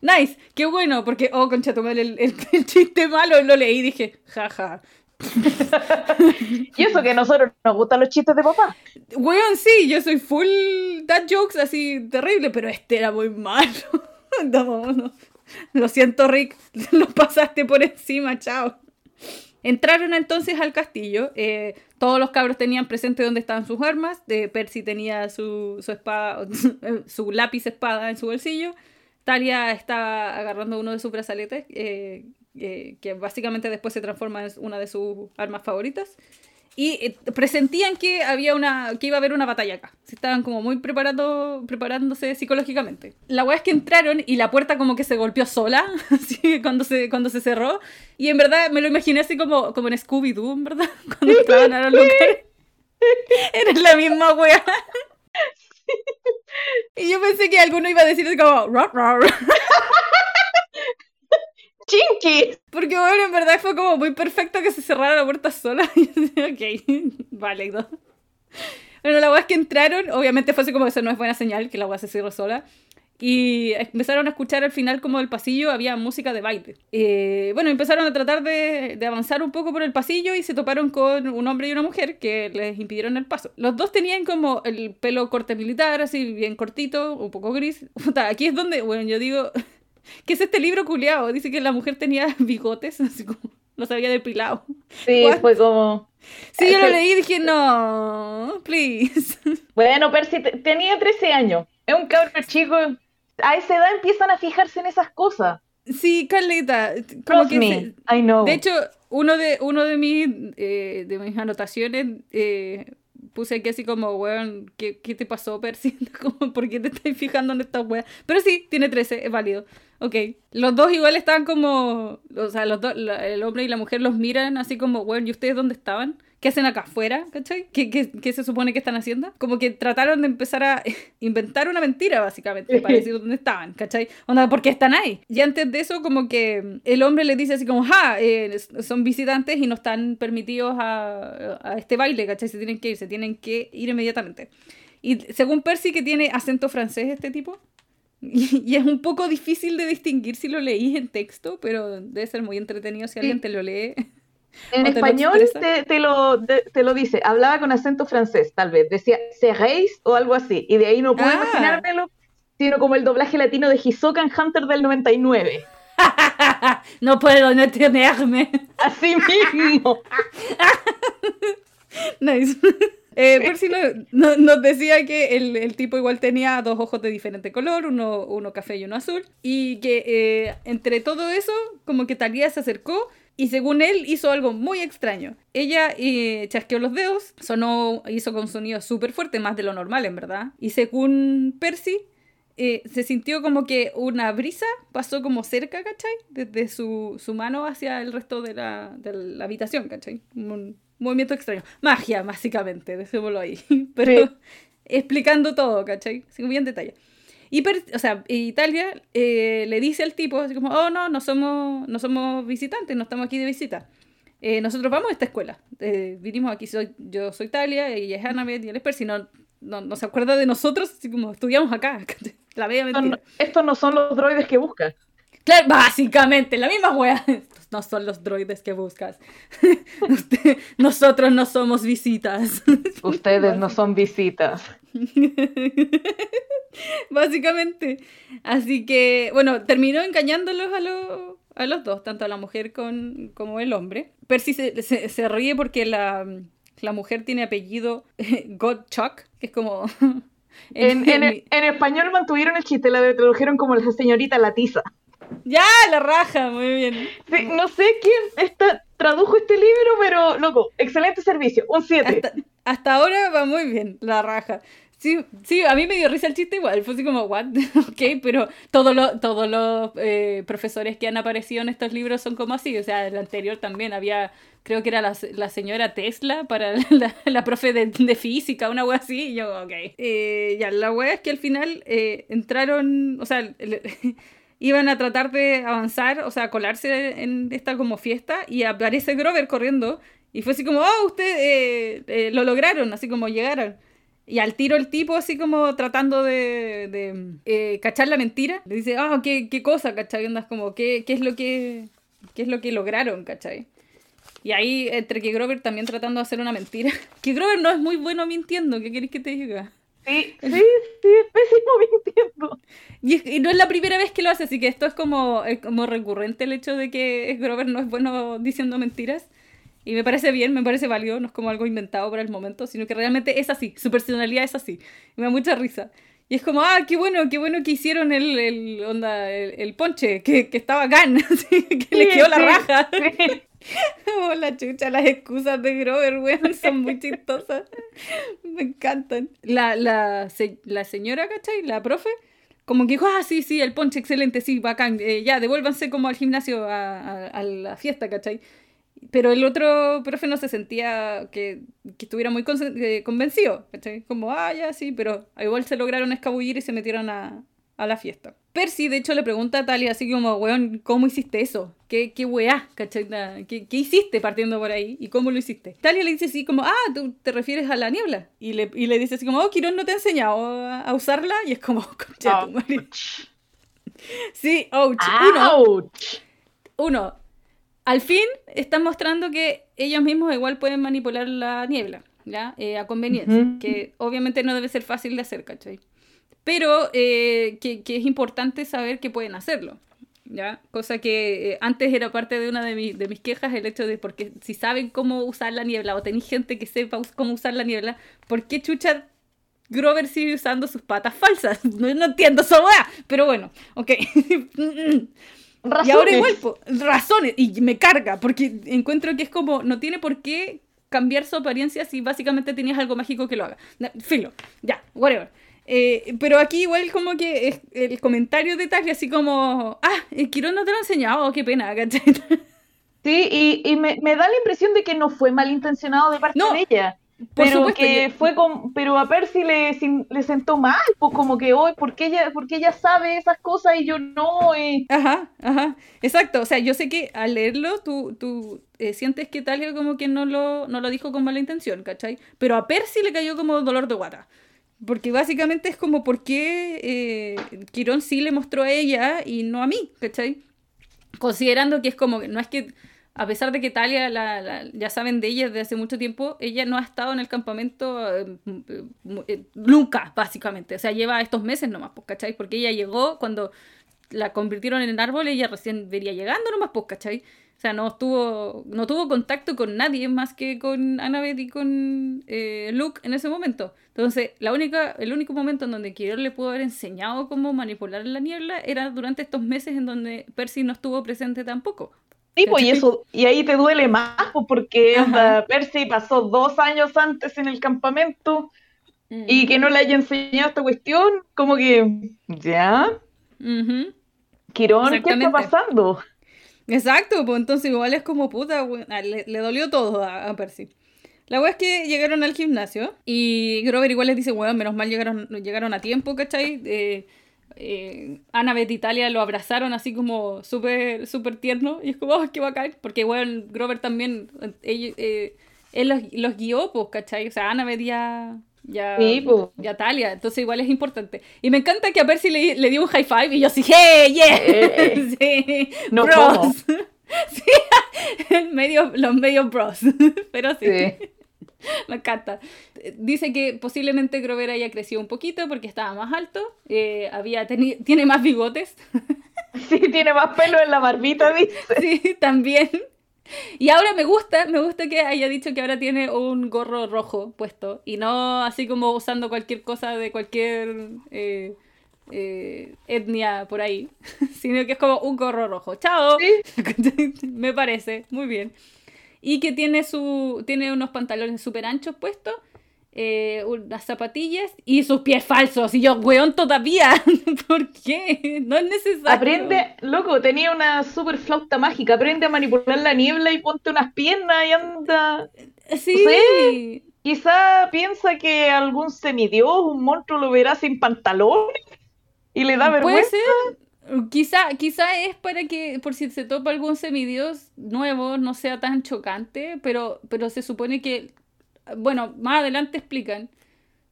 Nice, qué bueno, porque, oh, concha, tomé el, el, el, chiste malo, lo leí y dije, jaja. y eso que a nosotros nos gustan los chistes de papá. Weón, sí, yo soy full dad jokes así terrible, pero este era muy malo. no, no. Lo siento, Rick, lo pasaste por encima, chao. Entraron entonces al castillo. Eh, todos los cabros tenían presente dónde estaban sus armas. De Percy tenía su, su espada, su lápiz espada en su bolsillo. Talia está agarrando uno de sus brazaletes, eh, eh, que básicamente después se transforma en una de sus armas favoritas. Y eh, presentían que había una que iba a haber una batalla acá. Se estaban como muy preparando, preparándose psicológicamente. La weá es que entraron y la puerta como que se golpeó sola, así cuando se, cuando se cerró. Y en verdad me lo imaginé así como, como en Scooby-Doo, en verdad, cuando entraban a los lugares. Era la misma weá. Y yo pensé que alguno iba a decir como rar, rar. ¡Chinky! Porque bueno, en verdad fue como muy perfecto que se cerrara la puerta sola. Y yo decía, ok, válido. Bueno, la weá es que entraron, obviamente fue así como eso no es buena señal, que la weá se cerró sola. Y empezaron a escuchar al final como del pasillo había música de baile. Eh, bueno, empezaron a tratar de, de, avanzar un poco por el pasillo y se toparon con un hombre y una mujer que les impidieron el paso. Los dos tenían como el pelo corte militar, así bien cortito, un poco gris. Aquí es donde, bueno, yo digo, ¿qué es este libro culiado? Dice que la mujer tenía bigotes, así como los había depilado. Sí, What? fue como... Sí, yo lo leí y dije, no, please. Bueno, Percy tenía 13 años. Es un cabrón chico a esa edad empiezan a fijarse en esas cosas. Sí, Carlita. Como que me, se, I know. De hecho, uno de, uno de, mis, eh, de mis anotaciones eh, puse aquí así como, weón, ¿qué, ¿qué, te pasó, Percy? Como, ¿Por qué te estás fijando en esta wea? Pero sí, tiene 13, es válido. ok. Los dos igual estaban como, o sea, los dos, el hombre y la mujer los miran así como, bueno, ¿y ustedes dónde estaban? ¿Qué hacen acá afuera? ¿Cachai? ¿Qué, qué, qué se supone que están haciendo? Como que trataron de empezar a inventar una mentira, básicamente, para decir dónde estaban, ¿cachai? Onda, ¿por qué están ahí? Y antes de eso, como que el hombre le dice así como, ja, eh, son visitantes y no están permitidos a, a este baile, ¿cachai? Se tienen que ir, se tienen que ir inmediatamente. Y según Percy, que tiene acento francés este tipo, y, es un poco difícil de distinguir si lo leís en texto, pero debe ser muy entretenido si alguien te lo lee. En español te, te, lo, te, lo, dice, hablaba con acento francés, tal vez, decía seréis o algo así, y de ahí no puedo ah. imaginármelo, sino como el doblaje latino de Hisoka en Hunter del 99. no puedo no tenerme. Así mismo. nice. Eh, Percy nos decía que el, tipo igual tenía dos ojos de diferente color, uno, uno café y uno azul, y que eh, entre todo eso, como que Talía se acercó y según él hizo algo muy extraño. Ella eh, chasqueó los dedos, sonó, hizo con sonido súper fuerte, más de lo normal en verdad, y según Percy, eh, se sintió como que una brisa pasó como cerca, ¿cachai? Desde su, su mano hacia el resto de la, de la habitación, ¿cachai? Un, movimiento extraño. Magia, básicamente, dejémoslo ahí. Pero explicando todo, ¿cachai? Sin bien detalle. Y, o sea, Italia eh, le dice al tipo, así como, oh, no, no somos, no somos visitantes, no estamos aquí de visita. Eh, nosotros vamos a esta escuela. Eh, vinimos aquí, soy, yo soy Italia, ella es Annabeth y él es Percy. No, no, se acuerda de nosotros, así como estudiamos acá. La bella mentira. Estos no son los droides que buscas. Claro, básicamente, la misma wea. No son los droides que buscas. nosotros no somos visitas. Ustedes no son visitas. básicamente. Así que, bueno, terminó engañándolos a, los a los dos, tanto a la mujer con, como el hombre. Percy se, se, ríe porque la, la, mujer tiene apellido Godchuck, que es como... en, en, en, español mantuvieron el chiste, la tradujeron como la señorita Latiza. Ya, la raja, muy bien. no sé quién está, tradujo este libro, pero loco, excelente servicio, un 7. Hasta, ahora va muy bien, la raja. Sí, sí, a mí me dio risa el chiste igual, fue así como, what, ok, pero todos los, todos los eh, profesores que han aparecido en estos libros son como así, o sea, el anterior también había, creo que era la, la señora Tesla para la, la profe de, de, física, una wea así, y yo, ok. Eh, ya, la wea es que al final eh, entraron, o sea, iban a tratar de avanzar, o sea, colarse en esta como fiesta y aparece Grover corriendo y fue así como, oh, usted eh, eh, lo lograron, así como llegaron. Y al tiro el tipo así como tratando de, de eh, cachar la mentira, le dice, ah, ¿qué, qué cosa, cachai? Andas como, ¿qué, ¿qué, es lo que, ¿qué es lo que lograron, cachai? Y ahí, entre que Grover también tratando de hacer una mentira, que Grover no es muy bueno mintiendo, ¿qué querés que te diga? Sí, sí, sí, es pésimo mintiendo. Y, no es la primera vez que lo hace, así que esto es como, como recurrente el hecho de que Grover no es bueno diciendo mentiras. Y me parece bien, me parece válido, no es como algo inventado para el momento, sino que realmente es así, su personalidad es así. me da mucha risa. Y es como, ah, qué bueno, qué bueno que hicieron el, el onda, el, ponche, que, que estaba gan, que le quedó la raja. Oh, la chucha, las excusas de Grover, weón, son muy chistosas. Me encantan. La, la, la señora, ¿cachai? La profe, como que dijo, ah, sí, sí, el ponche excelente, sí, bacán, eh, ya, devuélvanse como al gimnasio a, a, la fiesta, ¿cachai? Pero el otro profe no se sentía que, que estuviera muy eh, convencido, ¿cachai? Como, ah, ya, sí, pero igual se lograron escabullir y se metieron a, a la fiesta. Percy, de hecho, le pregunta a Talia así como, weón, ¿cómo hiciste eso? ¿Qué, qué weá? ¿Cachai? ¿Qué, ¿Qué, hiciste partiendo por ahí? ¿Y cómo lo hiciste? Talia le dice así como, ah, tú te refieres a la niebla. Y le, y le dice así como, oh, Quirón no te ha enseñado a, usarla. Y es como, concha Sí, ouch. Uno, uno, al fin están mostrando que ellos mismos igual pueden manipular la niebla, ¿ya? Eh, a conveniencia. Que obviamente no debe ser fácil de hacer, ¿cachai? Pero eh, que, es importante saber que pueden hacerlo. ¿Ya? Cosa que eh, antes era parte de una de, mis quejas, el hecho de porque si saben cómo usar la niebla o tenéis gente que sepa cómo usar la niebla, ¿por qué chucha Grover sigue usando sus patas falsas? No, entiendo esa pero bueno, ok. y ahora igual, razones, y me carga, porque encuentro que es como, no tiene por qué cambiar su apariencia si básicamente tenías algo mágico que lo haga. Filo, ya, whatever. Eh, pero aquí igual como que es el comentario de Talia así como, ah, el Quirón no te lo ha enseñado, qué pena, ¿cachai? Sí, y, y me, me, da la impresión de que no fue malintencionado de parte de ella. pero que fue con, pero a Percy le, le sentó mal, pues como que hoy, porque ella, porque ella sabe esas cosas y yo no. Ajá, ajá, exacto. O sea, yo sé que al leerlo tú, tú eh, sientes que Talia como que no lo, no lo dijo con mala intención, ¿cachai? Pero a Percy le cayó como dolor de guata. Porque básicamente es como por qué eh, Quirón sí le mostró a ella y no a mí, ¿cachai? Considerando que es como, no es que, a pesar de que Talia la, ya saben de ella desde hace mucho tiempo, ella no ha estado en el campamento eh, eh, nunca, básicamente. O sea, lleva estos meses nomás, pues, ¿cachai? Porque ella llegó cuando la convirtieron en árbol, ella recién vería llegando nomás, pues, ¿cachai? Sea, no tuvo, no tuvo contacto con nadie más que con Annabeth y con eh, Luke en ese momento. Entonces, la única, el único momento en donde Quirón le pudo haber enseñado cómo manipular la niebla era durante estos meses en donde Percy no estuvo presente tampoco. Sí, pues, y, eso, y ahí te duele más, pues, porque Percy pasó dos años antes en el campamento y mm. que no le haya enseñado esta cuestión, como que, ¿ya? Quirón, ¿qué está pasando? Exacto, pues entonces igual es como puta, ah, le, dolió todo a, Percy. La wea es que llegaron al gimnasio y Grover igual les dice, bueno, menos mal llegaron, llegaron a tiempo, ¿cachai? Eh, eh, Annabeth y Italia lo abrazaron así como súper súper tierno y es como, oh, qué bacán, porque igual Grover también, eh, él los, los, guió, pues, ¿cachai? O sea, Annabeth ya ya, ya Talia, entonces igual es importante. Y me encanta que a Percy le, le dio un high five y yo así, ¡hey, yeah! Eh, sí, no bros. sí, medio, los medios bros, pero sí. Me encanta. Dice que posiblemente Grover haya crecido un poquito porque estaba más alto, eh, había tiene más bigotes. Sí, tiene más pelo en la barbita, dice. Sí, también. Y ahora me gusta, me gusta que haya dicho que ahora tiene un gorro rojo puesto y no así como usando cualquier cosa de cualquier eh, eh, etnia por ahí, sino que es como un gorro rojo. ¡Chao! me parece, muy bien. Y que tiene, su, tiene unos pantalones súper anchos puestos eh, unas zapatillas y sus pies falsos. Y yo, weón, todavía. ¿Por qué? No es necesario. Aprende, loco, tenía una super flauta mágica. Aprende a manipular la niebla y ponte unas piernas y anda. Sí. Quizá piensa que algún semidios, un monstruo lo verá sin pantalones y le da vergüenza. Puede ser. Quizá, quizá es para que, por si se topa algún semidios nuevo, no sea tan chocante, pero, pero se supone que bueno, más adelante explican,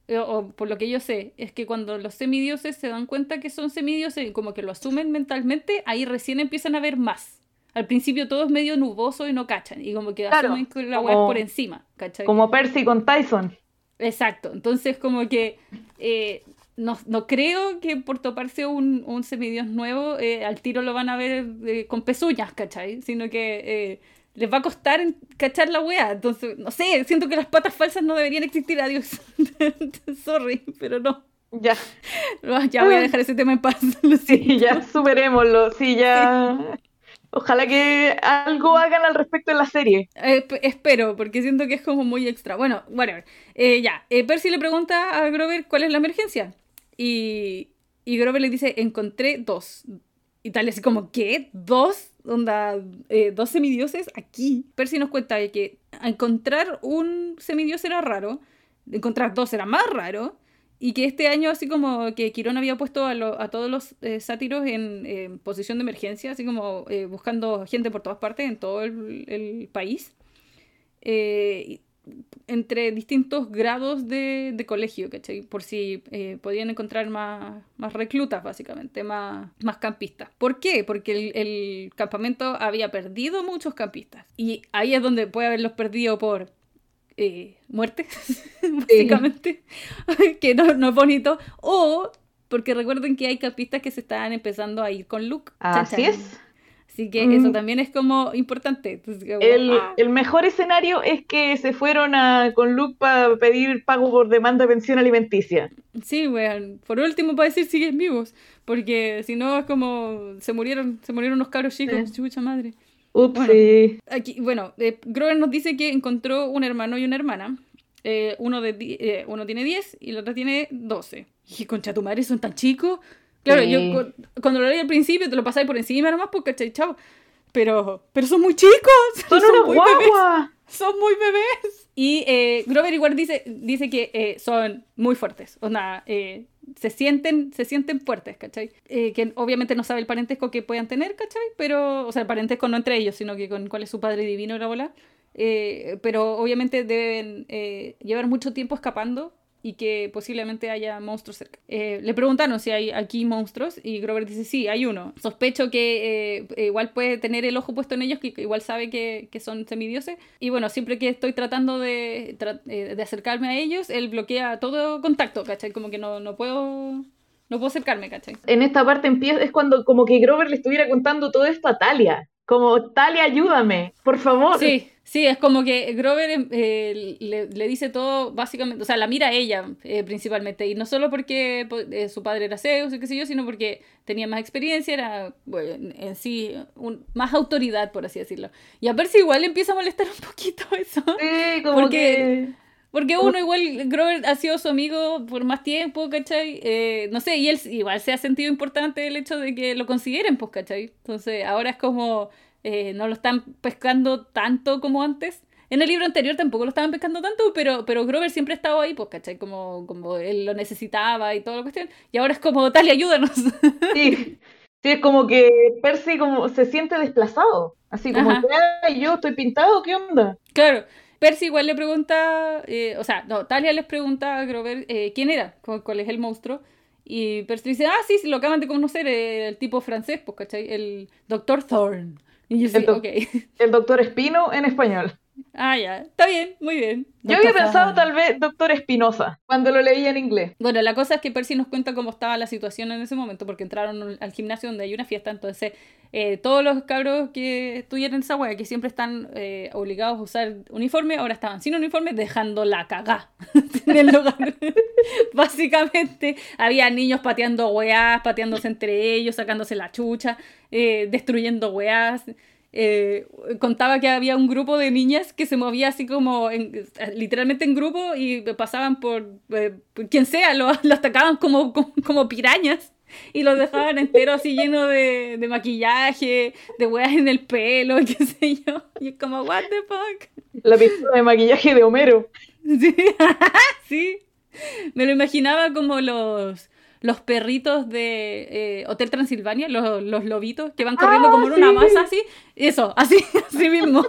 eh, o, por lo que yo sé, es que cuando los semidioses se dan cuenta que son semidioses y como que lo asumen mentalmente, ahí recién empiezan a ver más. Al principio todo es medio nuboso y no cachan, y como que asumen que la web por encima, ¿cachai? Como Percy con Tyson. Exacto, entonces como que eh, no, no, creo que por toparse un, un semidios nuevo eh, al tiro lo van a ver con pezuñas, ¿cachai? Sino que les va a costar cachar la weá. Entonces, no sé, siento que las patas falsas no deberían existir. Adiós. Sorry, pero no. Ya. ya voy a dejar ese tema en paz. Sí, ya superémoslo. Sí, ya. Ojalá que algo hagan al respecto en la serie. espero, porque siento que es como muy extra. Bueno, whatever. Eh, ya, eh, Percy le pregunta a Grover cuál es la emergencia. Y, y Grover le dice, encontré dos. Y tal, así como, ¿qué? ¿Dos? Onda, eh, dos semidioses aquí. Percy nos cuenta que encontrar un semidios era raro, encontrar dos era más raro, y que este año, así como que Quirón había puesto a, todos los eh, sátiros en posición de emergencia, así como eh, buscando gente por todas partes, en todo el, el país entre distintos grados de, colegio, ¿cachai? Por si eh, podían encontrar más, más reclutas, básicamente, más, más campistas. ¿Por qué? Porque el, campamento había perdido muchos campistas. Y ahí es donde puede haberlos perdido por eh, muerte, básicamente, que no, no, es bonito. O porque recuerden que hay campistas que se estaban empezando a ir con Luke. Así es. Así que eso mm. también es como importante. Ah. el, mejor escenario es que se fueron a, con Luke para pedir pago por demanda de pensión alimenticia. Sí, weón. Por último, para decir siguen vivos. Porque si no es como se murieron, se murieron unos cabros chicos, chucha madre. Ups. Bueno, aquí, bueno eh, Grover nos dice que encontró un hermano y una hermana. Eh, uno, de, eh, uno tiene 10 y el otro tiene 12. Y dije, concha tu madre, son tan chicos. Claro, yo cuando lo leí al principio te lo pasáis por encima nomás, porque, ¿cachai? Chao. Pero, pero son muy chicos. Son, son muy bebés. Son muy bebés. Y eh, Grover igual dice, dice que eh, son muy fuertes. O nada, eh, se sienten, se sienten fuertes, ¿cachai? que obviamente no sabe el parentesco que puedan tener, ¿cachai? Pero, o sea, el parentesco no entre ellos, sino que con cuál es su padre divino y la bola. pero obviamente deben llevar mucho tiempo escapando y que posiblemente haya monstruos cerca. Eh, le preguntaron si hay aquí monstruos y Grover dice, sí, hay uno. Sospecho que eh, igual puede tener el ojo puesto en ellos, que igual sabe que, que son semidioses. Y bueno, siempre que estoy tratando de, eh, de, acercarme a ellos, él bloquea todo contacto, ¿cachai? Como que no, no puedo... No puedo acercarme, ¿cachai? En esta parte empieza, es cuando como que Grover le estuviera contando todo esto a Talia. Como, Talia, ayúdame, por favor. Sí, Sí, es como que Grover em, eh, le, dice todo básicamente, o sea, la mira a ella eh, principalmente, y no solo porque eh, su padre era Zeus qué sé yo, sino porque tenía más experiencia, era bueno, en sí un, más autoridad, por así decirlo. Y a ver si igual empieza a molestar un poquito eso. Sí, como porque, que... Porque uno igual, Grover ha sido su amigo por más tiempo, ¿cachai? no sé, y él igual se ha sentido importante el hecho de que lo consideren, pues, ¿cachai? Entonces ahora es como eh, no lo están pescando tanto como antes. En el libro anterior tampoco lo estaban pescando tanto, pero, pero Grover siempre ha estado ahí, pues, ¿cachai? Como, como él lo necesitaba y toda la cuestión. Y ahora es como, Tali, ayúdanos. Sí, sí, es como que Percy como se siente desplazado. Así como, yo estoy pintado, ¿qué onda? Claro. Percy igual le pregunta, eh, o sea, no, Talia les pregunta a Grover eh, quién era, cuál es el monstruo. Y Percy dice, ah, sí, sí, lo acaban de conocer, el tipo francés, pues, ¿cachai? El Doctor Thorne el, doctor Espino en español. Ah, ya. Está bien, muy bien. Yo había pensado tal vez Doctor Espinosa cuando lo leía en inglés. Bueno, la cosa es que Percy nos cuenta cómo estaba la situación en ese momento, porque entraron al gimnasio donde hay una fiesta, entonces eh, todos los cabros que estuvieron en esa wea, que siempre están eh, obligados a usar uniforme, ahora estaban sin uniforme, dejando la cagá en el lugar. Básicamente, había niños pateando weás, pateándose entre ellos, sacándose la chucha, eh, destruyendo weás. Eh, contaba que había un grupo de niñas que se movía así como literalmente en grupo y pasaban por, eh, quien sea, lo, atacaban como, como, pirañas y los dejaban enteros así lleno de, de, maquillaje, de hueas en el pelo, qué sé yo. Y es como, what the fuck. La pistola de maquillaje de Homero. Sí, sí. Me lo imaginaba como los los perritos de eh, Hotel Transilvania, los, los, lobitos, que van corriendo como en una masa así. Eso, así, así mismo.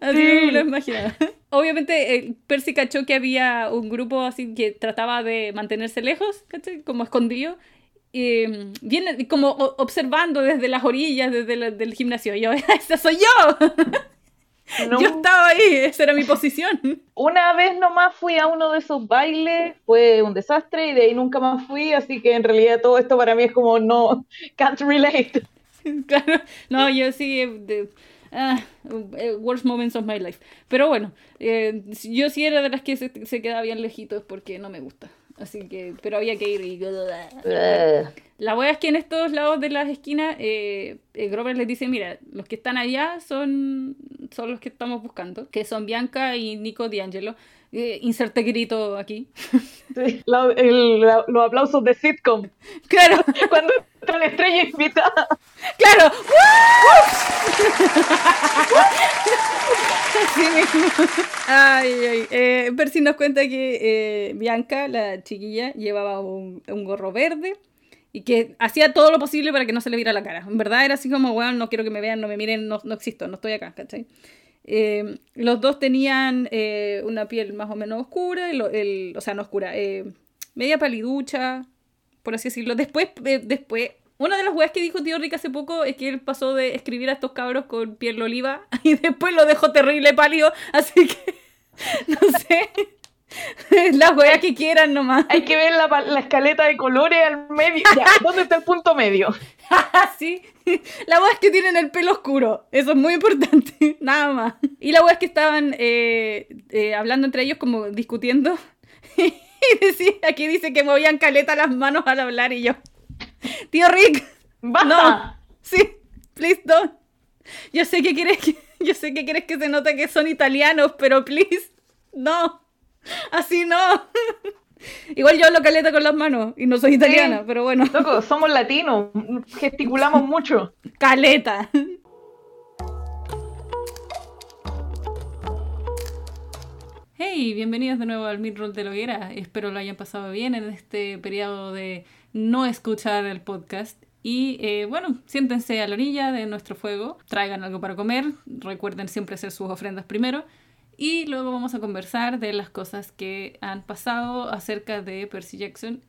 así me lo imaginaba. Obviamente, eh, Percy cachó que había un grupo así que trataba de mantenerse lejos, ¿cachai? Como escondido. Y mm, viene como observando desde las orillas, desde el del gimnasio. Yo, ¡esa soy yo! Yo estaba ahí, esa era mi posición. Una vez nomás fui a uno de esos bailes, fue un desastre y de ahí nunca más fui, así que en realidad todo esto para mí es como no, can't relate. Claro, no, yo sí, eh, ah, eh, worst moments of my life. Pero bueno, eh, yo sí era de las que se, se quedaba bien lejitos porque no me gusta. Así que, pero había que ir y... La wea es que en estos lados de las esquinas, eh, eh, Grover les dice, mira, los que están allá son, son los que estamos buscando, que son Bianca y Nico D'Angelo. Eh, inserte grito aquí. los aplausos de sitcom. Claro. Cuando entra la estrella invitada. Claro. Mismo. Ay, ay. Eh, Percy nos cuenta que eh, Bianca, la chiquilla, llevaba un, un gorro verde y que hacía todo lo posible para que no se le viera la cara. En verdad era así como, bueno, no quiero que me vean, no me miren, no, no existo, no estoy acá, ¿cachai? Eh, los dos tenían eh, una piel más o menos oscura, el, o sea, no oscura, eh, media paliducha, por así decirlo. Después, después, una de las weas que dijo Tío Rick hace poco es que él pasó de escribir a estos cabros con piel oliva y después lo dejó terrible pálido, así que no sé. Las weas que quieran nomás. Hay que ver la, escaleta de colores al medio. ¿Dónde está el punto medio? sí. La wea es que tienen el pelo oscuro. Eso es muy importante. Nada más. Y la wea es que estaban eh, eh, hablando entre ellos, como discutiendo. y decía, aquí dice que movían caleta las manos al hablar y yo. Tío Rick. No. Sí. Please don't. Yo sé que quieres que. Yo sé que quieres que se note que son italianos, pero please. No. Así no. Igual yo hablo caleta con las manos y no soy italiana, pero bueno. Loco, somos latinos, gesticulamos mucho. Caleta. Hey, bienvenidos de nuevo al Midroll de la Hoguera. Espero lo hayan pasado bien en este periodo de no escuchar el podcast. Y eh, bueno, siéntense a la orilla de nuestro fuego, traigan algo para comer, recuerden siempre hacer sus ofrendas primero. Y luego vamos a conversar de las cosas que han pasado acerca de Percy Jackson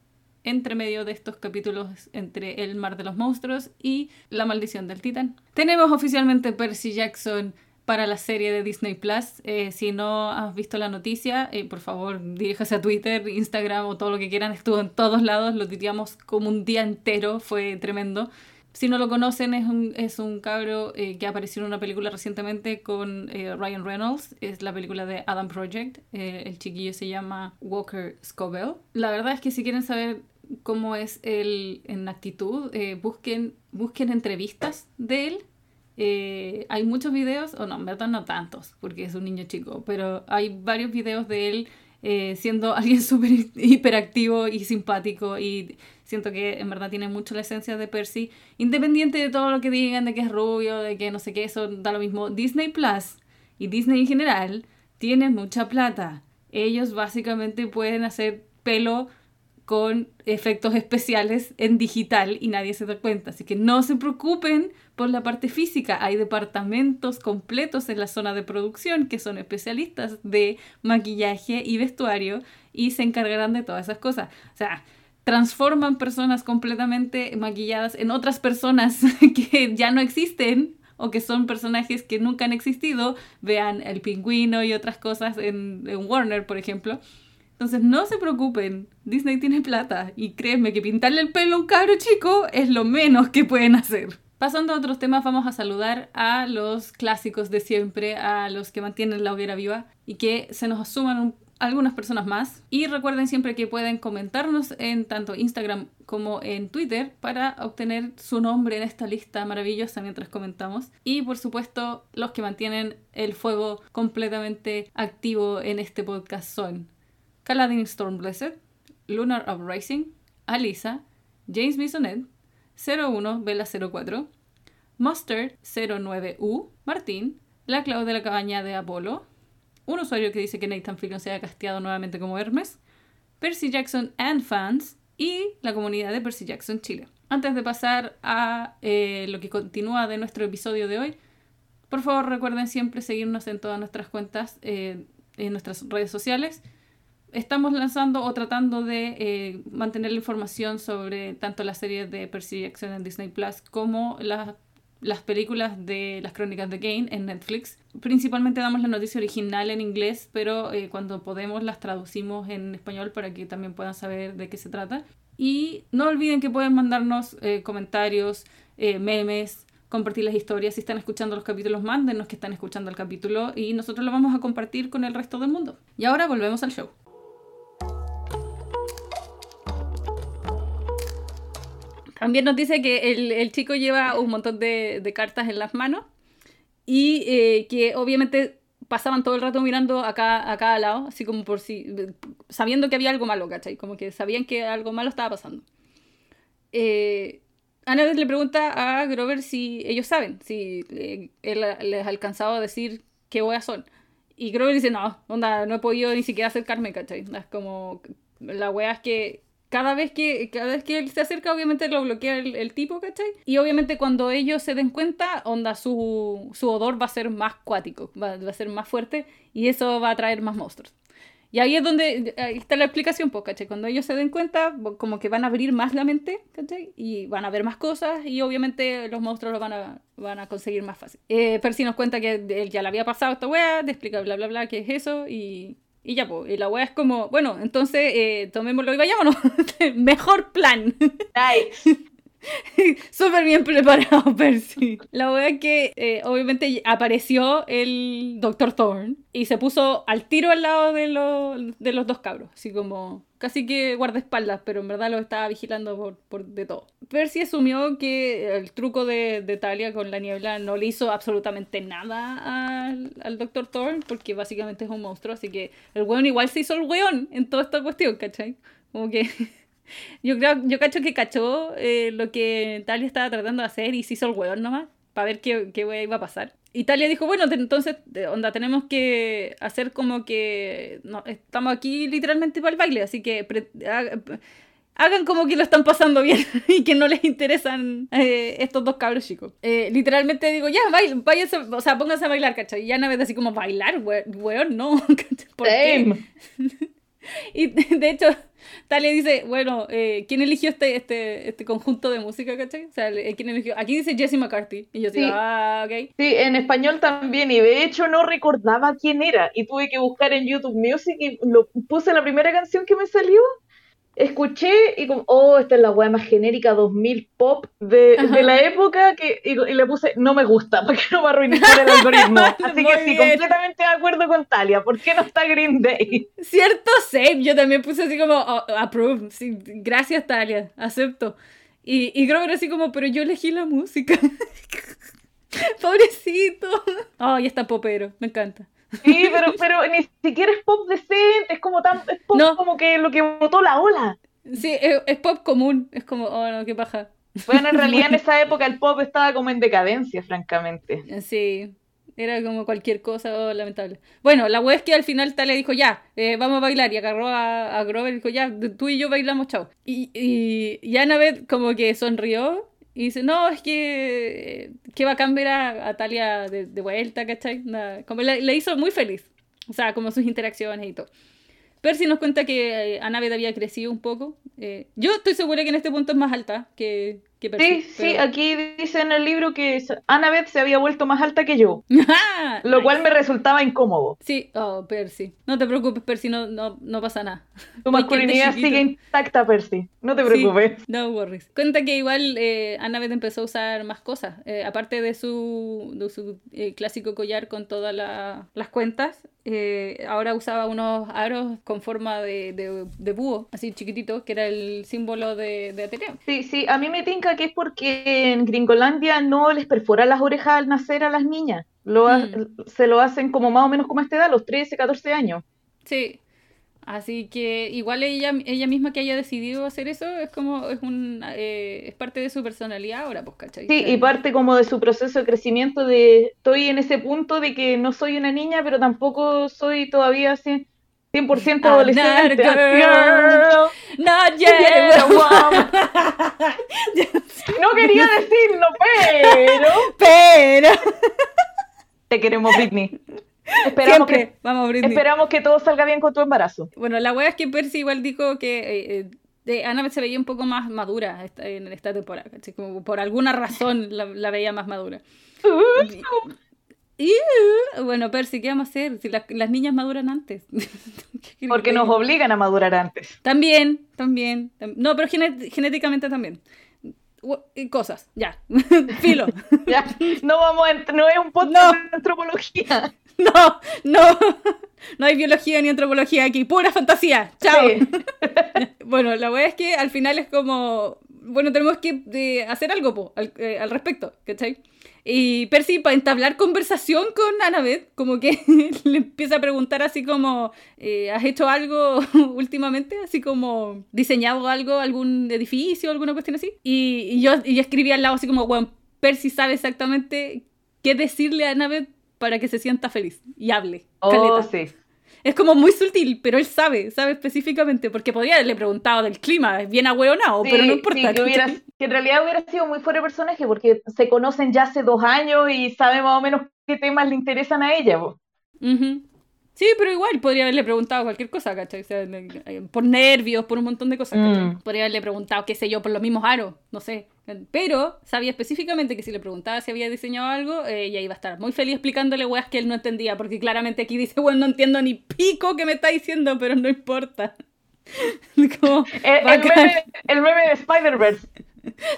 entre medio de estos capítulos entre El Mar de los Monstruos y La Maldición del Titán. Tenemos oficialmente Percy Jackson para la serie de Disney Plus. Eh, si no has visto la noticia, eh, por favor diríjase a Twitter, Instagram o todo lo que quieran. Estuvo en todos lados, lo tuiteamos como un día entero, fue tremendo. Si no lo conocen, es un, es un cabro eh, que apareció en una película recientemente con Ryan Reynolds. Es la película de Adam Project. el chiquillo se llama Walker Scoville. La verdad es que si quieren saber cómo es él en actitud, busquen, busquen entrevistas de él eh, hay muchos videos, o no, en verdad no tantos, porque es un niño chico, pero hay varios videos de él eh, siendo alguien súper hiperactivo y simpático y siento que en verdad tiene mucho la esencia de Percy, independiente de todo lo que digan, de que es rubio, de que no sé qué, eso da lo mismo. Disney Plus y Disney en general tienen mucha plata. Ellos básicamente pueden hacer pelo con efectos especiales en digital y nadie se da cuenta. Así que no se preocupen por la parte física. Hay departamentos completos en la zona de producción que son especialistas de maquillaje y vestuario y se encargarán de todas esas cosas. O sea, transforman personas completamente maquilladas en otras personas que ya no existen o que son personajes que nunca han existido. Vean el pingüino y otras cosas en, en Warner, por ejemplo entonces no se preocupen, Disney tiene plata y créeme que pintarle el pelo a un cabro chico es lo menos que pueden hacer. Pasando a otros temas, vamos a saludar a los clásicos de siempre, a los que mantienen la hoguera viva y que se nos suman algunas personas más. Y recuerden siempre que pueden comentarnos en tanto Instagram como en Twitter para obtener su nombre en esta lista maravillosa mientras comentamos. Y por supuesto, los que mantienen el fuego completamente activo en este podcast son Caladin Stormblessed, Lunar Uprising, Alisa, James Bisonet, 01 Vela 04, Mustard 09U, Martín, La Clau de la Cabaña de Apolo, un usuario que dice que Nathan Fillion se ha casteado nuevamente como Hermes, Percy Jackson and Fans y la comunidad de Percy Jackson Chile. Antes de pasar a eh, lo que continúa de nuestro episodio de hoy, por favor recuerden siempre seguirnos en todas nuestras cuentas, eh, en nuestras redes sociales estamos lanzando o tratando de eh, mantener la información sobre tanto las series de Percy Jackson en Disney Plus como las películas de las crónicas de Kane en Netflix. Principalmente damos la noticia original en inglés, pero eh, cuando podemos las traducimos en español para que también puedan saber de qué se trata. Y no olviden que pueden mandarnos eh, comentarios, memes, compartir las historias. Si están escuchando los capítulos, mándenos que están escuchando el capítulo y nosotros lo vamos a compartir con el resto del mundo. Y ahora volvemos al show. También nos dice que el, chico lleva un montón de, cartas en las manos y eh, que obviamente pasaban todo el rato mirando a cada, lado, así como por si, sabiendo que había algo malo, ¿cachai? Como que sabían que algo malo estaba pasando. Eh, Annabeth le pregunta a Grover si ellos saben, si eh, él les ha alcanzado a decir qué weas son. Y Grover dice, no, onda, no he podido ni siquiera acercarme, ¿cachai? Es como, la wea es que cada vez que, cada vez que él se acerca, obviamente lo bloquea el, tipo, ¿cachai? Y obviamente cuando ellos se den cuenta, onda, su, su odor va a ser más cuático, va, a ser más fuerte y eso va a traer más monstruos. Y ahí es donde ahí está la explicación, pues, ¿cachai? Cuando ellos se den cuenta, como que van a abrir más la mente, ¿cachai? Y van a ver más cosas y obviamente los monstruos lo van a, van a conseguir más fácil. Eh, Percy nos cuenta que él ya le había pasado esta wea, te explica bla bla bla qué es eso y, y ya, pues, y la wea es como, bueno, entonces eh, tomémoslo y vayámonos. Mejor plan. Nice. Súper bien preparado, Percy. La wea es que eh, obviamente apareció el Dr. Thorne y se puso al tiro al lado de, los- de los dos cabros. Así como casi que guardaespaldas, pero en verdad lo estaba vigilando por, por de todo. Percy asumió que el truco de, de Talia con la niebla no le hizo absolutamente nada al, al Dr. Thorne porque básicamente es un monstruo. Así que el weón igual se hizo el weón en toda esta cuestión, ¿cachai? Como que. Yo creo, yo cacho que cachó eh, lo que Talia estaba tratando de hacer y se hizo el hueón nomás, para ver qué, qué wea iba a pasar. Y Talia dijo, bueno, entonces, onda, tenemos que hacer como que no, estamos aquí literalmente para el baile, así que pre- ha- hagan como que lo están pasando bien y que no les interesan eh, estos dos cabros chicos. Eh, literalmente digo, ya, váyanse, o sea, pónganse a bailar, ¿cachai? Y ya vez así como, bailar, we- weón, no. ¿por qué? Y de hecho, Talia dice, bueno, eh, ¿quién eligió este, este, este conjunto de música, cachai? O sea, le- ¿quién eligió? Aquí dice Jesse McCarthy. Y yo digo, Sí. ah, ok. Sí, en español también, y de hecho no recordaba quién era, y tuve que buscar en YouTube Music y lo puse la primera canción que me salió, escuché y como, oh, esta es la weá más genérica 2000 pop de, de la época, que, y, y le puse, no me gusta, para que no me arruine el algoritmo. Así Muy que sí, bien. completamente de acuerdo con Talia, ¿por qué no está Green Day? Cierto save, yo también puse así como, oh, approve. Sí, gracias, Talia, acepto. Y, y Grover así como, pero yo elegí la música. Pobrecito. Oh, y está popero, me encanta. Sí, pero, pero ni siquiera es pop decente, es como tan, es pop No. como que lo que votó la ola. Sí, es, es pop común. Es como, oh, no, qué paja. Bueno, en realidad en esa época el pop estaba como en decadencia, francamente. Sí, era como cualquier cosa oh, lamentable. Bueno, la wea es que al final Talia dijo, ya, eh, vamos a bailar. Y agarró a, a Grover y dijo, ya, tú y yo bailamos, chao. Y, y, y Annabeth como que sonrió y dice, no, es que, eh, que a cambiar a, a Talia de, de vuelta, ¿cachai? Nada, Como le, le hizo muy feliz. O sea, como sus interacciones y todo. Percy nos cuenta que eh, Annabeth había crecido un poco. Eh, yo estoy segura que en este punto es más alta que, Sí, sí, aquí dice en el libro que Annabeth se había vuelto más alta que yo, ¡Ah! lo cual me resultaba incómodo. Sí, oh, Percy. No te preocupes, Percy, no, no, no pasa nada. Tu masculinidad sigue intacta, Percy. No te preocupes. Sí, no worries. Cuenta que igual eh, Annabeth empezó a usar más cosas. Eh, aparte de su, de su eh, clásico collar con todas la- las cuentas, eh, ahora usaba unos aros con forma de, de, de búho, así chiquitito, que era el símbolo de, de Ateneo. Sí, sí, a mí me tinca que es porque en Gringolandia no les perforan las orejas al nacer a las niñas. Lo Mm. Se lo hacen como más o menos como a esta edad, los 13, 14 años. Sí. Así que igual ella, ella misma que haya decidido hacer eso es como es un eh, es parte de su personalidad ahora, pues, ¿cachai? Sí, y parte como de su proceso de crecimiento de estoy en ese punto de que no soy una niña, pero tampoco soy todavía así 100% I'm adolescente. not a girl. Not yet. No quería decirlo, pero Pero te queremos, Britney. Esperamos siempre que, vamos Britney. esperamos que todo salga bien con tu embarazo. Bueno, la wea es que Percy igual dijo que eh, eh, Annabeth se veía un poco más madura esta- en esta temporada. Como por alguna razón la, la veía más madura. Uh, bueno, Percy, ¿qué vamos a hacer? Si las, las niñas maduran antes. ¿Qué quieres Porque que nos obligan a madurar antes. También, también. tam- No, pero genet- genéticamente también. Y Cosas, ya. Filo. Ya, no vamos a no es un podcast No. de antropología. No, no. No hay biología ni antropología aquí. Pura fantasía. Chao. Sí. Bueno, la wea es que al final es como. Bueno, tenemos que eh, hacer algo po, al, eh, al respecto, ¿cachai? Y Percy, para entablar conversación con Annabeth, como que le empieza a preguntar así como: eh, ¿Has hecho algo últimamente? Así como: ¿diseñado algo, algún edificio, alguna cuestión así? Y, y yo, y yo escribí al lado así como: Bueno, Percy sabe exactamente qué decirle a Annabeth para que se sienta feliz y hable. Oh, caleta. sí. Es como muy sutil, pero él sabe, sabe específicamente, porque podría haberle preguntado del clima, es bien ahueonado, Sí, pero no importa. sí, que, hubiera- ¿cachai? que en realidad hubiera sido muy fuera de personaje porque se conocen ya hace dos años y sabe más o menos qué temas le interesan a ella. Ujú. Sí, pero igual podría haberle preguntado cualquier cosa, ¿cachai? O sea, eh, por nervios, por un montón de cosas. Mm. Podría haberle preguntado, qué sé yo, por los mismos aros, no sé. Pero sabía específicamente que si le preguntaba si había diseñado algo, eh, ella iba a estar muy feliz explicándole weas que él no entendía, porque claramente aquí dice, bueno, no entiendo ni pico que me está diciendo, pero no importa. Como, El, el meme, el meme de Spider-Verse.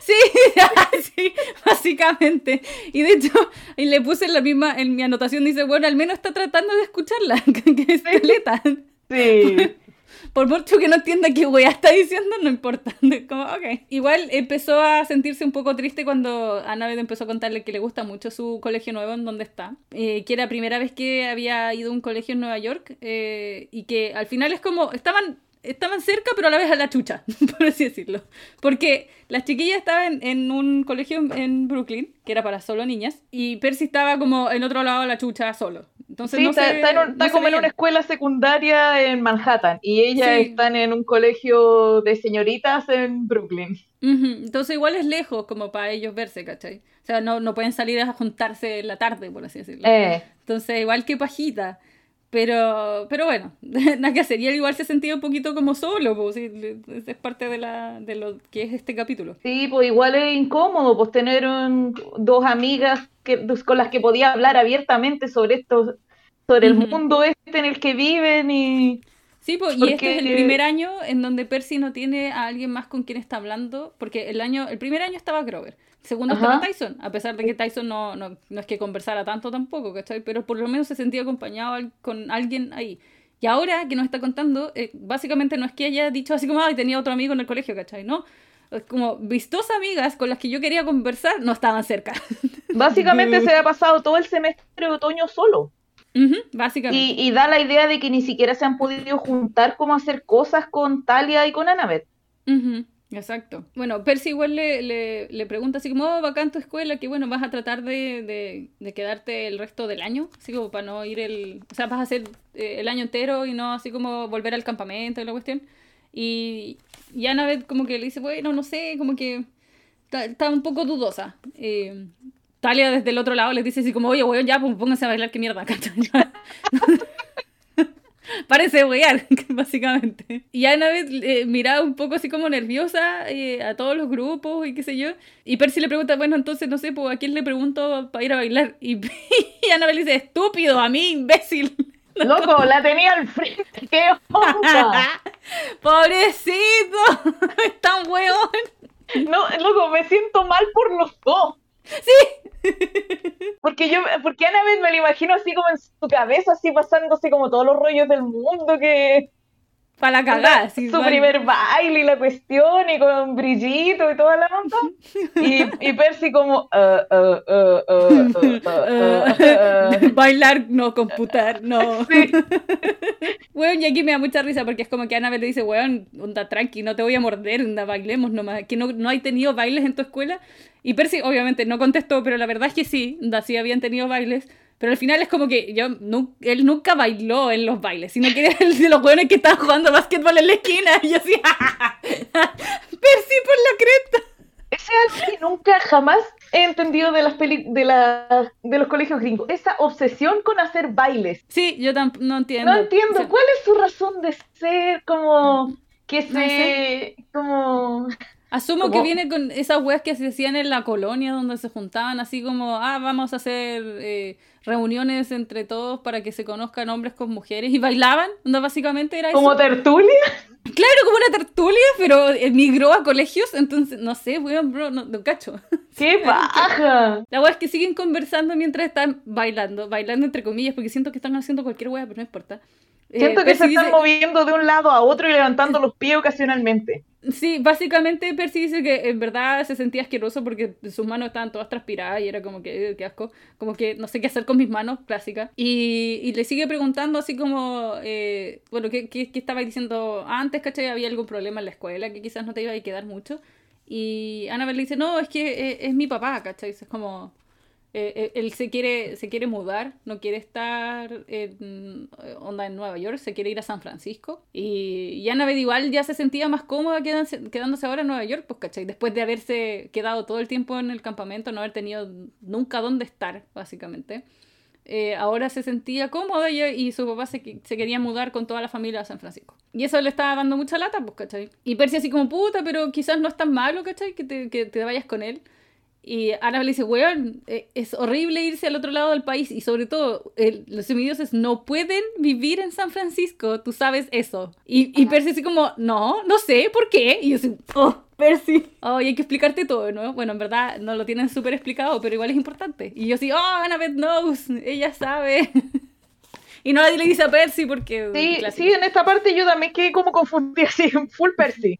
Sí, sí, básicamente. Y de hecho, y le puse la misma, en mi anotación dice, bueno, al menos está tratando de escucharla, que es caleta. Sí. Por mucho que no entienda qué wea está diciendo, no importa. Como. Igual empezó a sentirse un poco triste cuando Annabeth empezó a contarle que le gusta mucho su colegio nuevo en donde está. Eh, que era la primera vez que había ido a un colegio en Nueva York. eh, y que al final es como, estaban estaban cerca, pero a la vez a la chucha, por así decirlo. Porque las chiquillas estaban en, en un colegio en, Brooklyn, que era para solo niñas, y Percy estaba como en otro lado de la chucha solo. Entonces Sí, no está, se- está en un- está no como en una escuela secundaria en Manhattan y ellas Sí. están en un colegio de señoritas en Brooklyn. Ujú, Entonces igual es lejos como para ellos verse, ¿cachai? O sea, no, no pueden salir a juntarse en la tarde, por así decirlo. Eh, Entonces igual que pajita. Pero, pero bueno, nada que hacer. Y él igual se sentía un poquito como solo, pues, sí, es parte de, la, de lo que es este capítulo. sí, pues igual es incómodo pues tener un- dos amigas que, con las que podía hablar abiertamente sobre esto, sobre el mundo este en el que viven y Sí, pues, y Porque- este es el primer año en donde Percy no tiene a alguien más con quien está hablando, porque el año, el primer año estaba Grover, el segundo Ajá. estaba Tyson, a pesar de que Tyson no, no, no es que conversara tanto tampoco, ¿cachai? Pero por lo menos se sentía acompañado al- con alguien ahí. Y ahora que nos está contando, eh, básicamente no es que haya dicho así como, ay, tenía otro amigo en el colegio, ¿cachai? No, es como mis dos amigas con las que yo quería conversar no estaban cerca. básicamente se ha pasado todo el semestre de otoño solo. Básicamente. Y, y da la idea de que ni siquiera se han podido juntar como a hacer cosas con Talia y con Annabeth. Exacto. Bueno, Percy igual le, le, le pregunta así como, oh, bacán tu escuela, que bueno, vas a tratar de, de, de quedarte el resto del año, así como para no ir el... O sea, vas a hacer eh, el año entero y no así como volver al campamento y la cuestión. Y, y Annabeth como que le dice, bueno, no sé, como que está, está un poco dudosa. Eh, Talia desde el otro lado les dice así como, oye, weón, ya, pues pónganse a bailar, qué mierda. Parece wear, básicamente. Y Annabeth eh, miraba un poco así como nerviosa eh, a todos los grupos y qué sé yo. Y Percy le pregunta, bueno, entonces no sé, pues a quién le pregunto para ir a bailar. Y, y Annabeth le dice, estúpido, a mí, imbécil. Loco, la tenía al frente, qué onda. Pobrecito, es tan weón. No, loco, me siento mal por los dos. Sí. Porque yo, porque Annabeth me lo imagino así como en su cabeza, así pasándose como todos los rollos del mundo que Para la cagada. su igual. primer baile y la cuestión y con brillito y toda la onda. Y, y Percy como uh, uh, uh, uh, uh, uh, uh, uh. Bailar, no computar, no. Sí. Weón, y aquí me da mucha risa porque es como que Annabelle le dice, weón, onda tranqui, no te voy a morder, onda bailemos nomás, que no, no hay tenido bailes en tu escuela. Y Percy obviamente no contestó, pero la verdad es que sí, onda sí habían tenido bailes. Pero al final es como que yo nu- él nunca bailó en los bailes, sino que era el de los weones que estaban jugando básquetbol en la esquina. Y yo así, Percy por la cresta. Ese es algo que nunca jamás he entendido de las peli de, la, de los colegios gringos. Esa obsesión con hacer bailes. Sí, yo tampoco no entiendo. No entiendo. ¿cuál es su razón de ser? Como que se... No sé. como... Asumo que viene con esas weas que se hacían en la colonia, donde se juntaban así como, ah, vamos a hacer eh, reuniones entre todos para que se conozcan hombres con mujeres y bailaban, no básicamente era eso. como tertulia. Claro, como una tertulia, pero emigró a colegios, entonces, no sé, weón, bro, no, no cacho. ¡Qué baja! La wea es que siguen conversando mientras están bailando, bailando entre comillas, porque siento que están haciendo cualquier wea, pero no importa. Eh, Siento que se están dice- moviendo de un lado a otro y levantando los pies ocasionalmente. Sí, básicamente Percy dice que en verdad se sentía asqueroso porque sus manos estaban todas transpiradas y era como que, "Eh, qué asco, como que no sé qué hacer con mis manos, clásica. Y, y le sigue preguntando así como, eh, bueno, ¿qué, qué, qué estabais diciendo antes, cachai? ¿Había algún problema en la escuela que quizás no te iba a quedar mucho? Y Annabelle le dice, no, es que eh, es mi papá, ¿cachai? Es como... eh, eh, él se quiere, se quiere mudar, no quiere estar en, onda en Nueva York, se quiere ir a San Francisco. Y, y Annabeth igual ya se sentía más cómoda quedándose, ahora en Nueva York, pues, ¿cachai? Después de haberse quedado todo el tiempo en el campamento, no haber tenido nunca dónde estar, básicamente. Eh, ahora se sentía cómoda y, su papá se, quería mudar con toda la familia a San Francisco. Y eso le estaba dando mucha lata, pues, ¿cachai? Y Percy así como, puta, pero quizás no es tan malo, ¿cachai? Que que te vayas con él. Y Annabelle dice, weón, eh, es horrible irse al otro lado del país y sobre todo el- los semidioses no pueden vivir en San Francisco, tú sabes eso. Y, y Percy así como, no, no sé, ¿por qué? Y yo así, oh, Percy. Oh, y hay que explicarte todo, ¿no? Bueno, en verdad no lo tienen súper explicado, pero igual es importante. Y yo sí, oh, Annabeth knows, ella sabe. y no le dice a Percy porque... Sí, sí, en esta parte yo también quedé como confundida, sí, full Percy.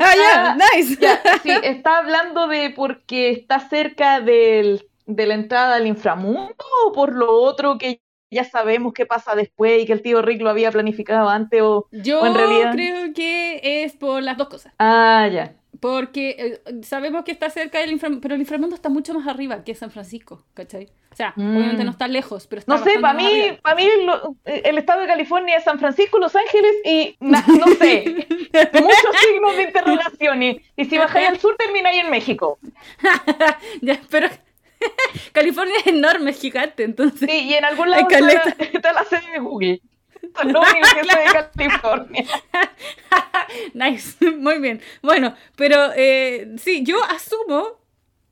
Ah, ya, nice. sí, está hablando de porque está cerca del, de la entrada al inframundo o por lo otro que ya sabemos qué pasa después y que el tío Rick lo había planificado antes o, Yo en realidad. creo que es por las dos cosas. Ah, ya. Porque eh, sabemos que está cerca del inframundo, pero el inframundo está mucho más arriba que San Francisco, ¿cachai? O sea, Mm. obviamente no está lejos, pero está No sé, para mí, para mí lo- el estado de California es San Francisco, Los Ángeles y na- no sé, muchos signos de interrogación. Y, y si bajáis al sur termináis en México. Ya, pero California es enorme, es gigante, entonces. Sí, y en algún lado la, está la sede de Google. Eso es lo único que de California. nice, muy bien. Bueno, pero eh, sí, yo asumo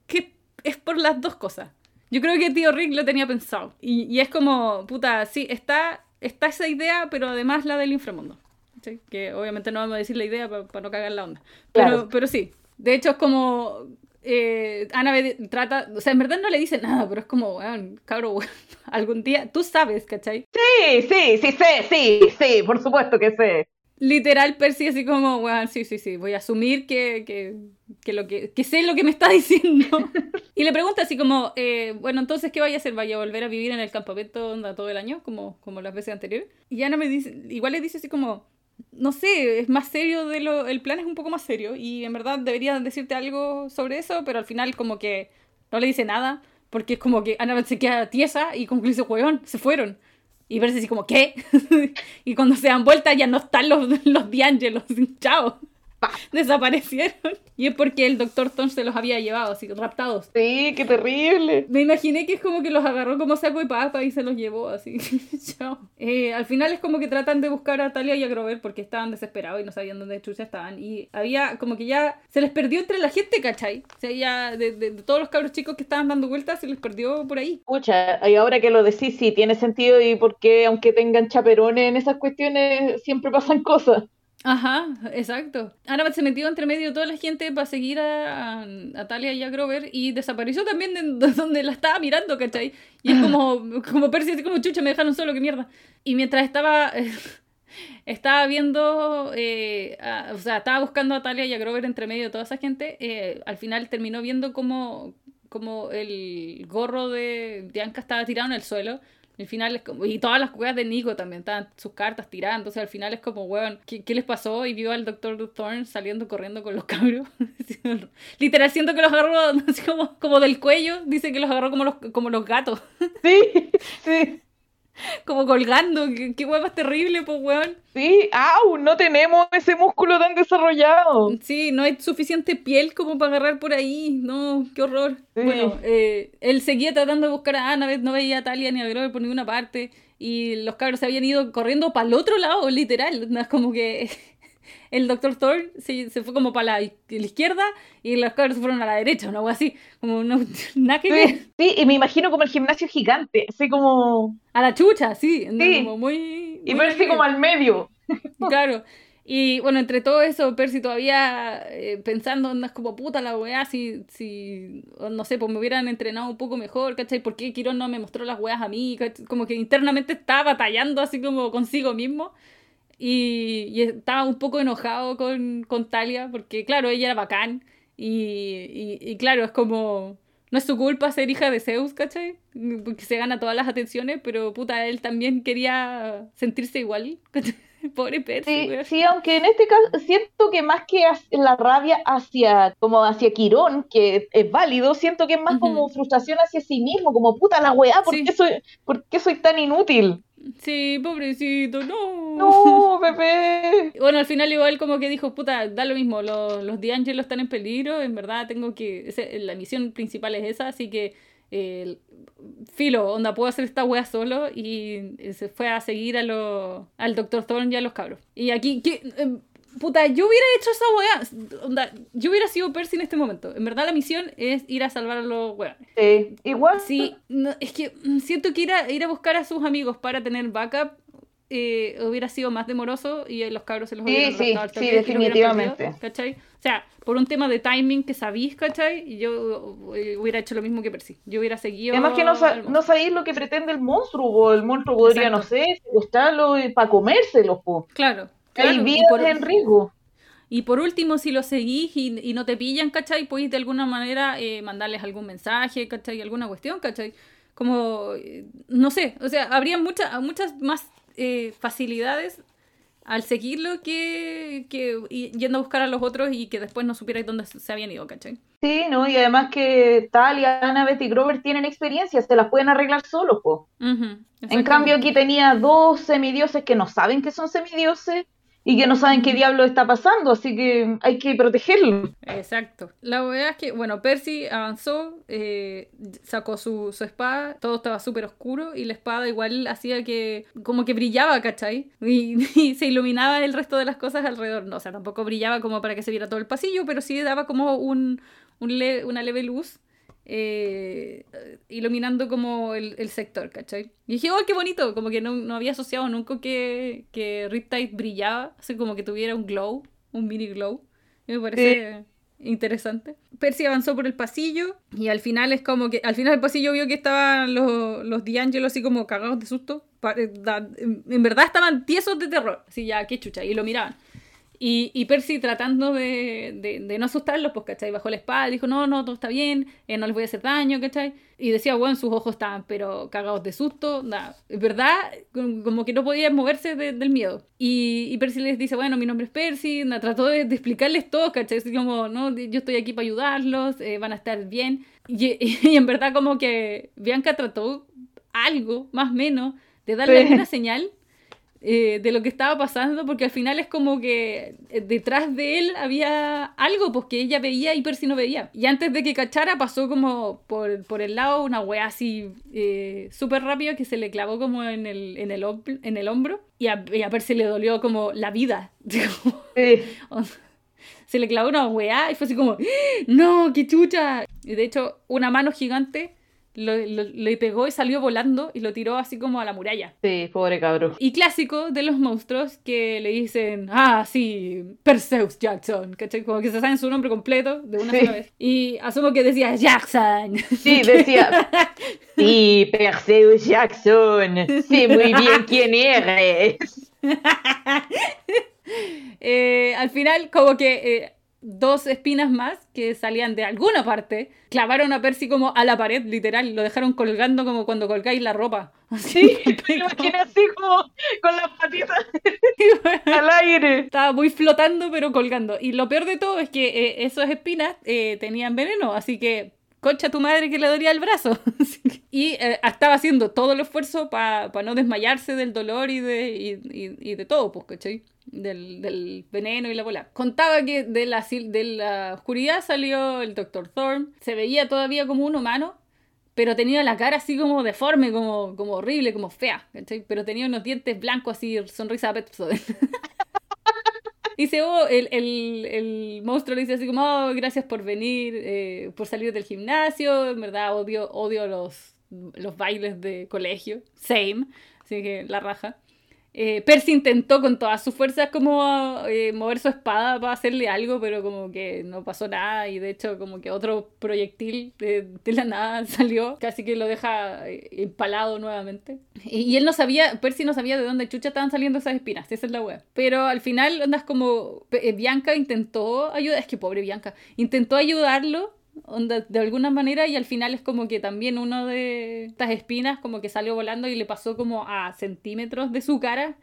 que es por las dos cosas. Yo creo que tío Rick lo tenía pensado. Y, y es como, puta, sí, está, está esa idea, pero además la del inframundo. ¿sí? Que obviamente no vamos a decir la idea para no cagar la onda. Pero, Claro. pero sí, de hecho es como... Eh, Annabeth trata, o sea, en verdad no le dice nada, pero es como, weón, cabro, weón, algún día, tú sabes, ¿cachai? Sí, sí, sí sé, sí, sí, por supuesto que sé. literal Percy así como, weón, sí, sí, sí, voy a asumir que, que, que lo que, que sé lo que me está diciendo. y le pregunta así como, eh, bueno, entonces, ¿qué vaya a hacer? ¿Vaya a volver a vivir en el campamento onda, todo el año, como, como las veces anteriores? Y Ana me dice, igual le dice así como, no sé, es más serio de lo, el plan es un poco más serio y en verdad debería decirte algo sobre eso, pero al final como que no le dice nada, porque es como que Ana se queda tiesa y como que dice, se fueron. Y verse así como, ¿qué? y cuando se dan vuelta ya no están los, los D'Angelos. Chao. Desaparecieron. Y es porque el doctor Tom se los había llevado, así raptados. Sí, qué terrible. Me imaginé que es como que los agarró como saco de papa y se los llevó así. Chao. Eh, al final es como que tratan de buscar a Talia y a Grover porque estaban desesperados y no sabían dónde chucha estaban. Y había como que ya se les perdió entre la gente, ¿cachai? O sea, ya de, de- de todos los cabros chicos que estaban dando vueltas se les perdió por ahí. Escucha, y ahora que lo decís, sí, tiene sentido y porque aunque tengan chaperones en esas cuestiones, siempre pasan cosas. Ajá, exacto. Annabeth se metió entre medio de toda la gente para seguir a, a, a Talia y a Grover y desapareció también de, de donde la estaba mirando, ¿cachai? Y es como, como Percy, así como chucha, me dejaron solo, qué mierda. Y mientras estaba, estaba viendo, eh, a- o sea, estaba buscando a Talia y a Grover entre medio de toda esa gente, eh, al final terminó viendo como, como el gorro de Bianca estaba tirado en el suelo. Al final es como, y todas las jugadas de Nico también, estaban sus cartas tiradas, entonces al final es como, weón, ¿qué, qué les pasó? Y vio al Dr. Thorne saliendo corriendo con los cabros. Literal, siento que los agarró así como, como del cuello, dice que los agarró como los, como los gatos, Sí, sí, como colgando, qué, qué hueá más terrible, pues weón. sí. ¡Au! No tenemos ese músculo tan desarrollado. Sí, no hay suficiente piel como para agarrar por ahí. No, qué horror. Sí. Bueno, eh, él seguía tratando de buscar a Annabeth, no veía a Talia ni a Grover por ninguna parte. Y los cabros se habían ido corriendo para el otro lado, literal. No es como que el Dr. Thor se, se fue como para la, la izquierda y los cabros se fueron a la derecha, una algo así. Como no, nada que ver. Sí, sí, y me imagino como el gimnasio gigante, así como... A la chucha, sí. Sí. Como muy. Y muy Percy nada que como al medio. Claro. Y bueno, entre todo eso, Percy todavía eh, pensando, andas como puta la weá, si, si, no sé, pues me hubieran entrenado un poco mejor, ¿cachai? ¿Por qué Quirón no me mostró las weas a mí? ¿cachai? Como que internamente estaba batallando así como consigo mismo. Y, y estaba un poco enojado con, con Talia, porque claro, ella era bacán. Y, y, y claro, es como, no es su culpa ser hija de Zeus, ¿cachai? Porque se gana todas las atenciones, pero puta, él también quería sentirse igual. ¿cachai? Pobre Percy, Sí, sí, aunque en este caso siento que más que la rabia hacia, como hacia Quirón, que es válido, siento que es más como frustración hacia sí mismo, como puta la weá, ¿por Sí. qué soy, por qué soy tan inútil? Sí, pobrecito, no. No, bebé. Bueno, al final igual como que dijo, puta, da lo mismo, los, los D'Angelo están en peligro, en verdad tengo que, la misión principal es esa, así que, eh, filo, onda, puedo hacer esta wea solo y eh, se fue a seguir a lo, al Dr. Thorne y a los cabros. Y aquí, ¿qué? Eh, puta, yo hubiera hecho esa onda, yo hubiera sido Percy en este momento. En verdad la misión es ir a salvar a los weones. Sí, igual. Sí, no, es que mm, siento que ir a, ir a buscar a sus amigos para tener backup eh, hubiera sido más demoroso y los cabros se los Sí, hubieran sí, al sí, definitivamente. perdido, ¿cachai? O sea, por un tema de timing que sabís, ¿cachai? Yo eh, hubiera hecho lo mismo que Percy. Yo hubiera seguido. Además que no, sa- no sabéis lo que pretende el monstruo, el monstruo podría, no sé, secuestrarlo para comérselo, po. Claro. Claro, y por- en riesgo. Y por último, si lo seguís y, y no te pillan, ¿cachai? Podéis de alguna manera eh, mandarles algún mensaje, ¿cachai? Alguna cuestión, ¿cachai? Como, eh, no sé, o sea, habría muchas muchas más eh, facilidades al seguirlo que, yendo a buscar a los otros y que después no supierais dónde se habían ido, ¿cachai? Sí, ¿no? Y además que Talia, Annabeth y Grover tienen experiencia, se las pueden arreglar solos, po. En cambio, aquí tenía dos semidioses que no saben que son semidioses y que no saben qué diablo está pasando, así que hay que protegerlos. Exacto. La verdad es que, bueno, Percy avanzó, eh, sacó su, su espada, todo estaba súper oscuro y la espada igual hacía que, como que brillaba, ¿cachai? Y, se iluminaba el resto de las cosas alrededor. No, o sea, tampoco brillaba como para que se viera todo el pasillo, pero sí daba como un, una leve luz. Eh, iluminando como el, el sector, ¿cachai? Y dije, oh, qué bonito, como que no, no había asociado nunca que, que Riptide brillaba, así como que tuviera un glow, un mini glow. Y Me parece interesante. Percy avanzó por el pasillo y al final es como que al final del pasillo vio que estaban los, los D'Angelo así como cagados de susto. Eh, en verdad estaban tiesos de terror. Así ya, qué chucha. Y lo miraban. Y, y Percy tratando de, de, de no asustarlos, pues, ¿cachai? Bajó la espada, dijo, no, no, todo está bien, eh, no les voy a hacer daño, ¿cachai? Y decía, bueno, sus ojos estaban, pero cagados de susto, nada. Verdad, como que no podían moverse de- del miedo. Y, y Percy les dice, bueno, mi nombre es Percy, trató de, explicarles todo, ¿cachai? Así como, no, yo estoy aquí para ayudarlos, eh, van a estar bien. Y, y en verdad como que Bianca trató algo, más o menos, de darle Sí. alguna señal eh, de lo que estaba pasando, porque al final es como que eh, detrás de él había algo, pues que ella veía y Percy no veía. Y antes de que cachara pasó como por, por el lado una wea así eh, súper rápida que se le clavó como en el, en el, en el hombro y a, y a Percy le dolió como la vida. Sí. se le clavó una weá y fue así como, ¡Ah! no, qué chucha. Y de hecho, una mano gigante lo- lo- le pegó y salió volando y lo tiró así como a la muralla. Sí, pobre cabro. Y clásico de los monstruos que le dicen, ah, sí, Perseus Jackson, ¿cachai? Como que se saben su nombre completo de una Sí. sola vez. Y asumo que decía Jackson. Sí, decía, sí, Perseus Jackson, sé muy bien quién eres. Eh, al final, como que eh, dos espinas más que salían de alguna parte clavaron a Percy como a la pared, literal. Lo dejaron colgando como cuando colgáis la ropa. Así, Me imagino así como con las patitas al aire. Estaba muy flotando, pero colgando. Y lo peor de todo es que eh, esas espinas eh, tenían veneno, así que concha tu madre que le dolía el brazo. Y eh, estaba haciendo todo el esfuerzo para no desmayarse del dolor y de, y, y- y de todo, pues, ¿cachai? Del, del veneno y la bola. Contaba que de la, de la oscuridad salió el Dr. Thorne. Se veía todavía como un humano, pero tenía la cara así como deforme, como, como horrible, como fea. Pero tenía unos dientes blancos así, sonrisa Pepsodent. Dice, oh, el, el, el monstruo le dice así como, oh, gracias por venir, eh, por salir del gimnasio, en verdad odio, odio los, los bailes de colegio, same, así que la raja. Eh, Percy intentó con todas sus fuerzas como eh, mover su espada para hacerle algo, pero como que no pasó nada y de hecho como que otro proyectil de, de la nada salió, casi que lo deja eh, empalado nuevamente. Y, él no sabía, Percy no sabía de dónde chucha estaban saliendo esas espinas, esa es la wea. Pero al final andas como, eh, Bianca intentó ayudar, es que pobre Bianca, intentó ayudarlo onda, de alguna manera y al final es como que también uno de estas espinas como que salió volando y le pasó como a centímetros de su cara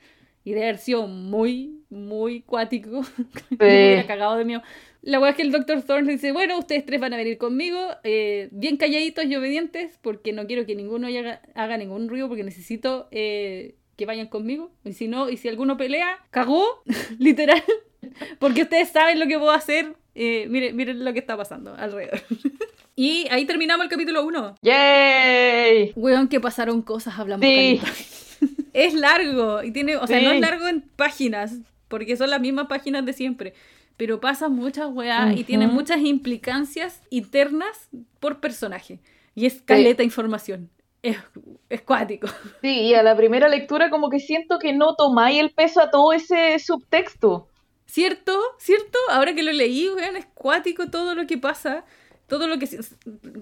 y de haber sido muy, muy cuático. Yo me cagado de miedo. La verdad es que el Dr. Thorne dice, bueno, ustedes tres van a venir conmigo, eh, bien calladitos y obedientes, porque no quiero que ninguno haga, haga ningún ruido, porque necesito eh, que vayan conmigo. Y si no, y si alguno pelea, cagó, literal, porque ustedes saben lo que puedo hacer. Eh, miren, miren lo que está pasando alrededor. y ahí terminamos el capítulo 1. ¡Yay! Weón, que pasaron cosas, hablamos Sí. Es largo, y tiene, o sea, Sí. no es largo en páginas, porque son las mismas páginas de siempre, pero pasan muchas weas y tiene muchas implicancias internas por personaje. Y es caleta información. es, es cuático. Sí, y a la primera lectura como que siento que no tomáis el peso a todo ese subtexto. ¿Cierto? ¿Cierto? Ahora que lo leí, weón, es cuático todo lo que pasa todo lo que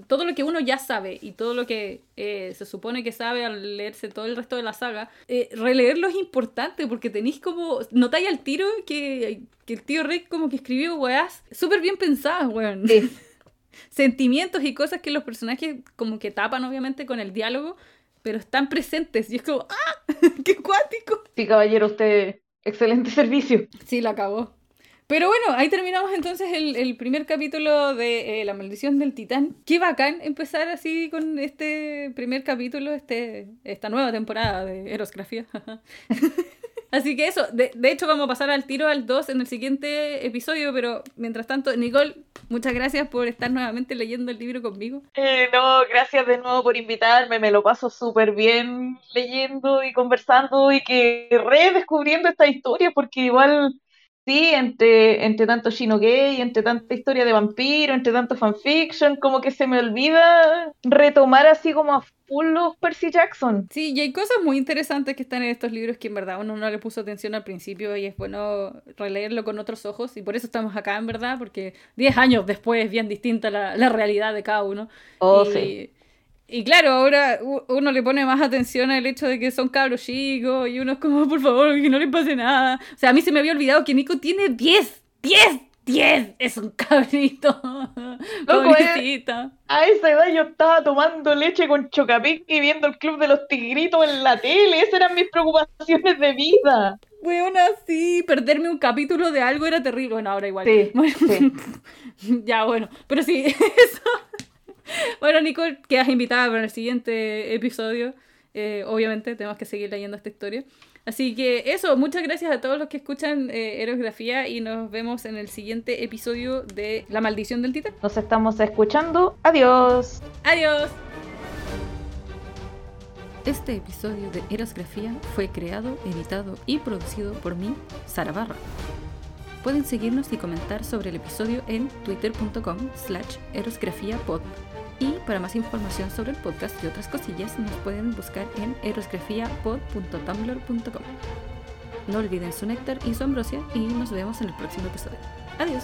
todo lo que uno ya sabe y todo lo que eh, se supone que sabe al leerse todo el resto de la saga, eh, releerlo es importante porque tenéis como, notáis al tiro que, que, el tío Rick como que escribió weás súper bien pensadas, weón. Sentimientos y cosas que los personajes como que tapan obviamente con el diálogo, pero están presentes y es como, ¡ah! ¡Qué cuático! Sí, caballero, usted, excelente servicio. Sí, la acabó. Pero bueno, ahí terminamos entonces el, primer capítulo de eh, La maldición del titán. Qué bacán empezar así con este primer capítulo, este, esta nueva temporada de Erosgrafía. Así que eso, de, hecho vamos a pasar al tiro al 2 en el siguiente episodio, pero mientras tanto, Nicole, muchas gracias por estar nuevamente leyendo el libro conmigo. Eh, no, gracias de nuevo por invitarme, me lo paso súper bien leyendo y conversando y que redescubriendo esta historia, porque igual Sí, entre, entre tanto Shino Gay, entre tanta historia de vampiro, entre tanto fanfiction, como que se me olvida retomar así como a full los Percy Jackson. Sí, y hay cosas muy interesantes que están en estos libros que en verdad uno no le puso atención al principio y es bueno releerlo con otros ojos y por eso estamos acá en verdad, porque 10 años después es bien distinta la, la realidad de cada uno. Oh, sí. Y claro, ahora uno le pone más atención al hecho de que son cabros chicos y uno es como, por favor, que no le pase nada. O sea, a mí se me había olvidado que Nico tiene 10, 10, 10. Es un cabrito. Pobrecita. A esa edad yo estaba tomando leche con Chocapic y viendo el Club de los Tigritos en la tele. Esas eran mis preocupaciones de vida. Bueno, sí, perderme un capítulo de algo era terrible. Bueno, ahora igual. Sí, sí. ya, bueno. Pero sí, eso bueno, Nicole, quedas invitada para el siguiente episodio. Eh, obviamente, tenemos que seguir leyendo esta historia. Así que eso, muchas gracias a todos los que escuchan eh, Erosgrafía y nos vemos en el siguiente episodio de La Maldición del Titán. Nos estamos escuchando. Adiós. Adiós. Este episodio de Erosgrafía fue creado, editado y producido por mí, Sara Barra. Pueden seguirnos y comentar sobre el episodio en twitter.com slash erosgrafiapod. Y para más información sobre el podcast y otras cosillas, nos pueden buscar en erosgrafiapod.tumblr.com. No olviden su néctar y su ambrosia y nos vemos en el próximo episodio. Adiós.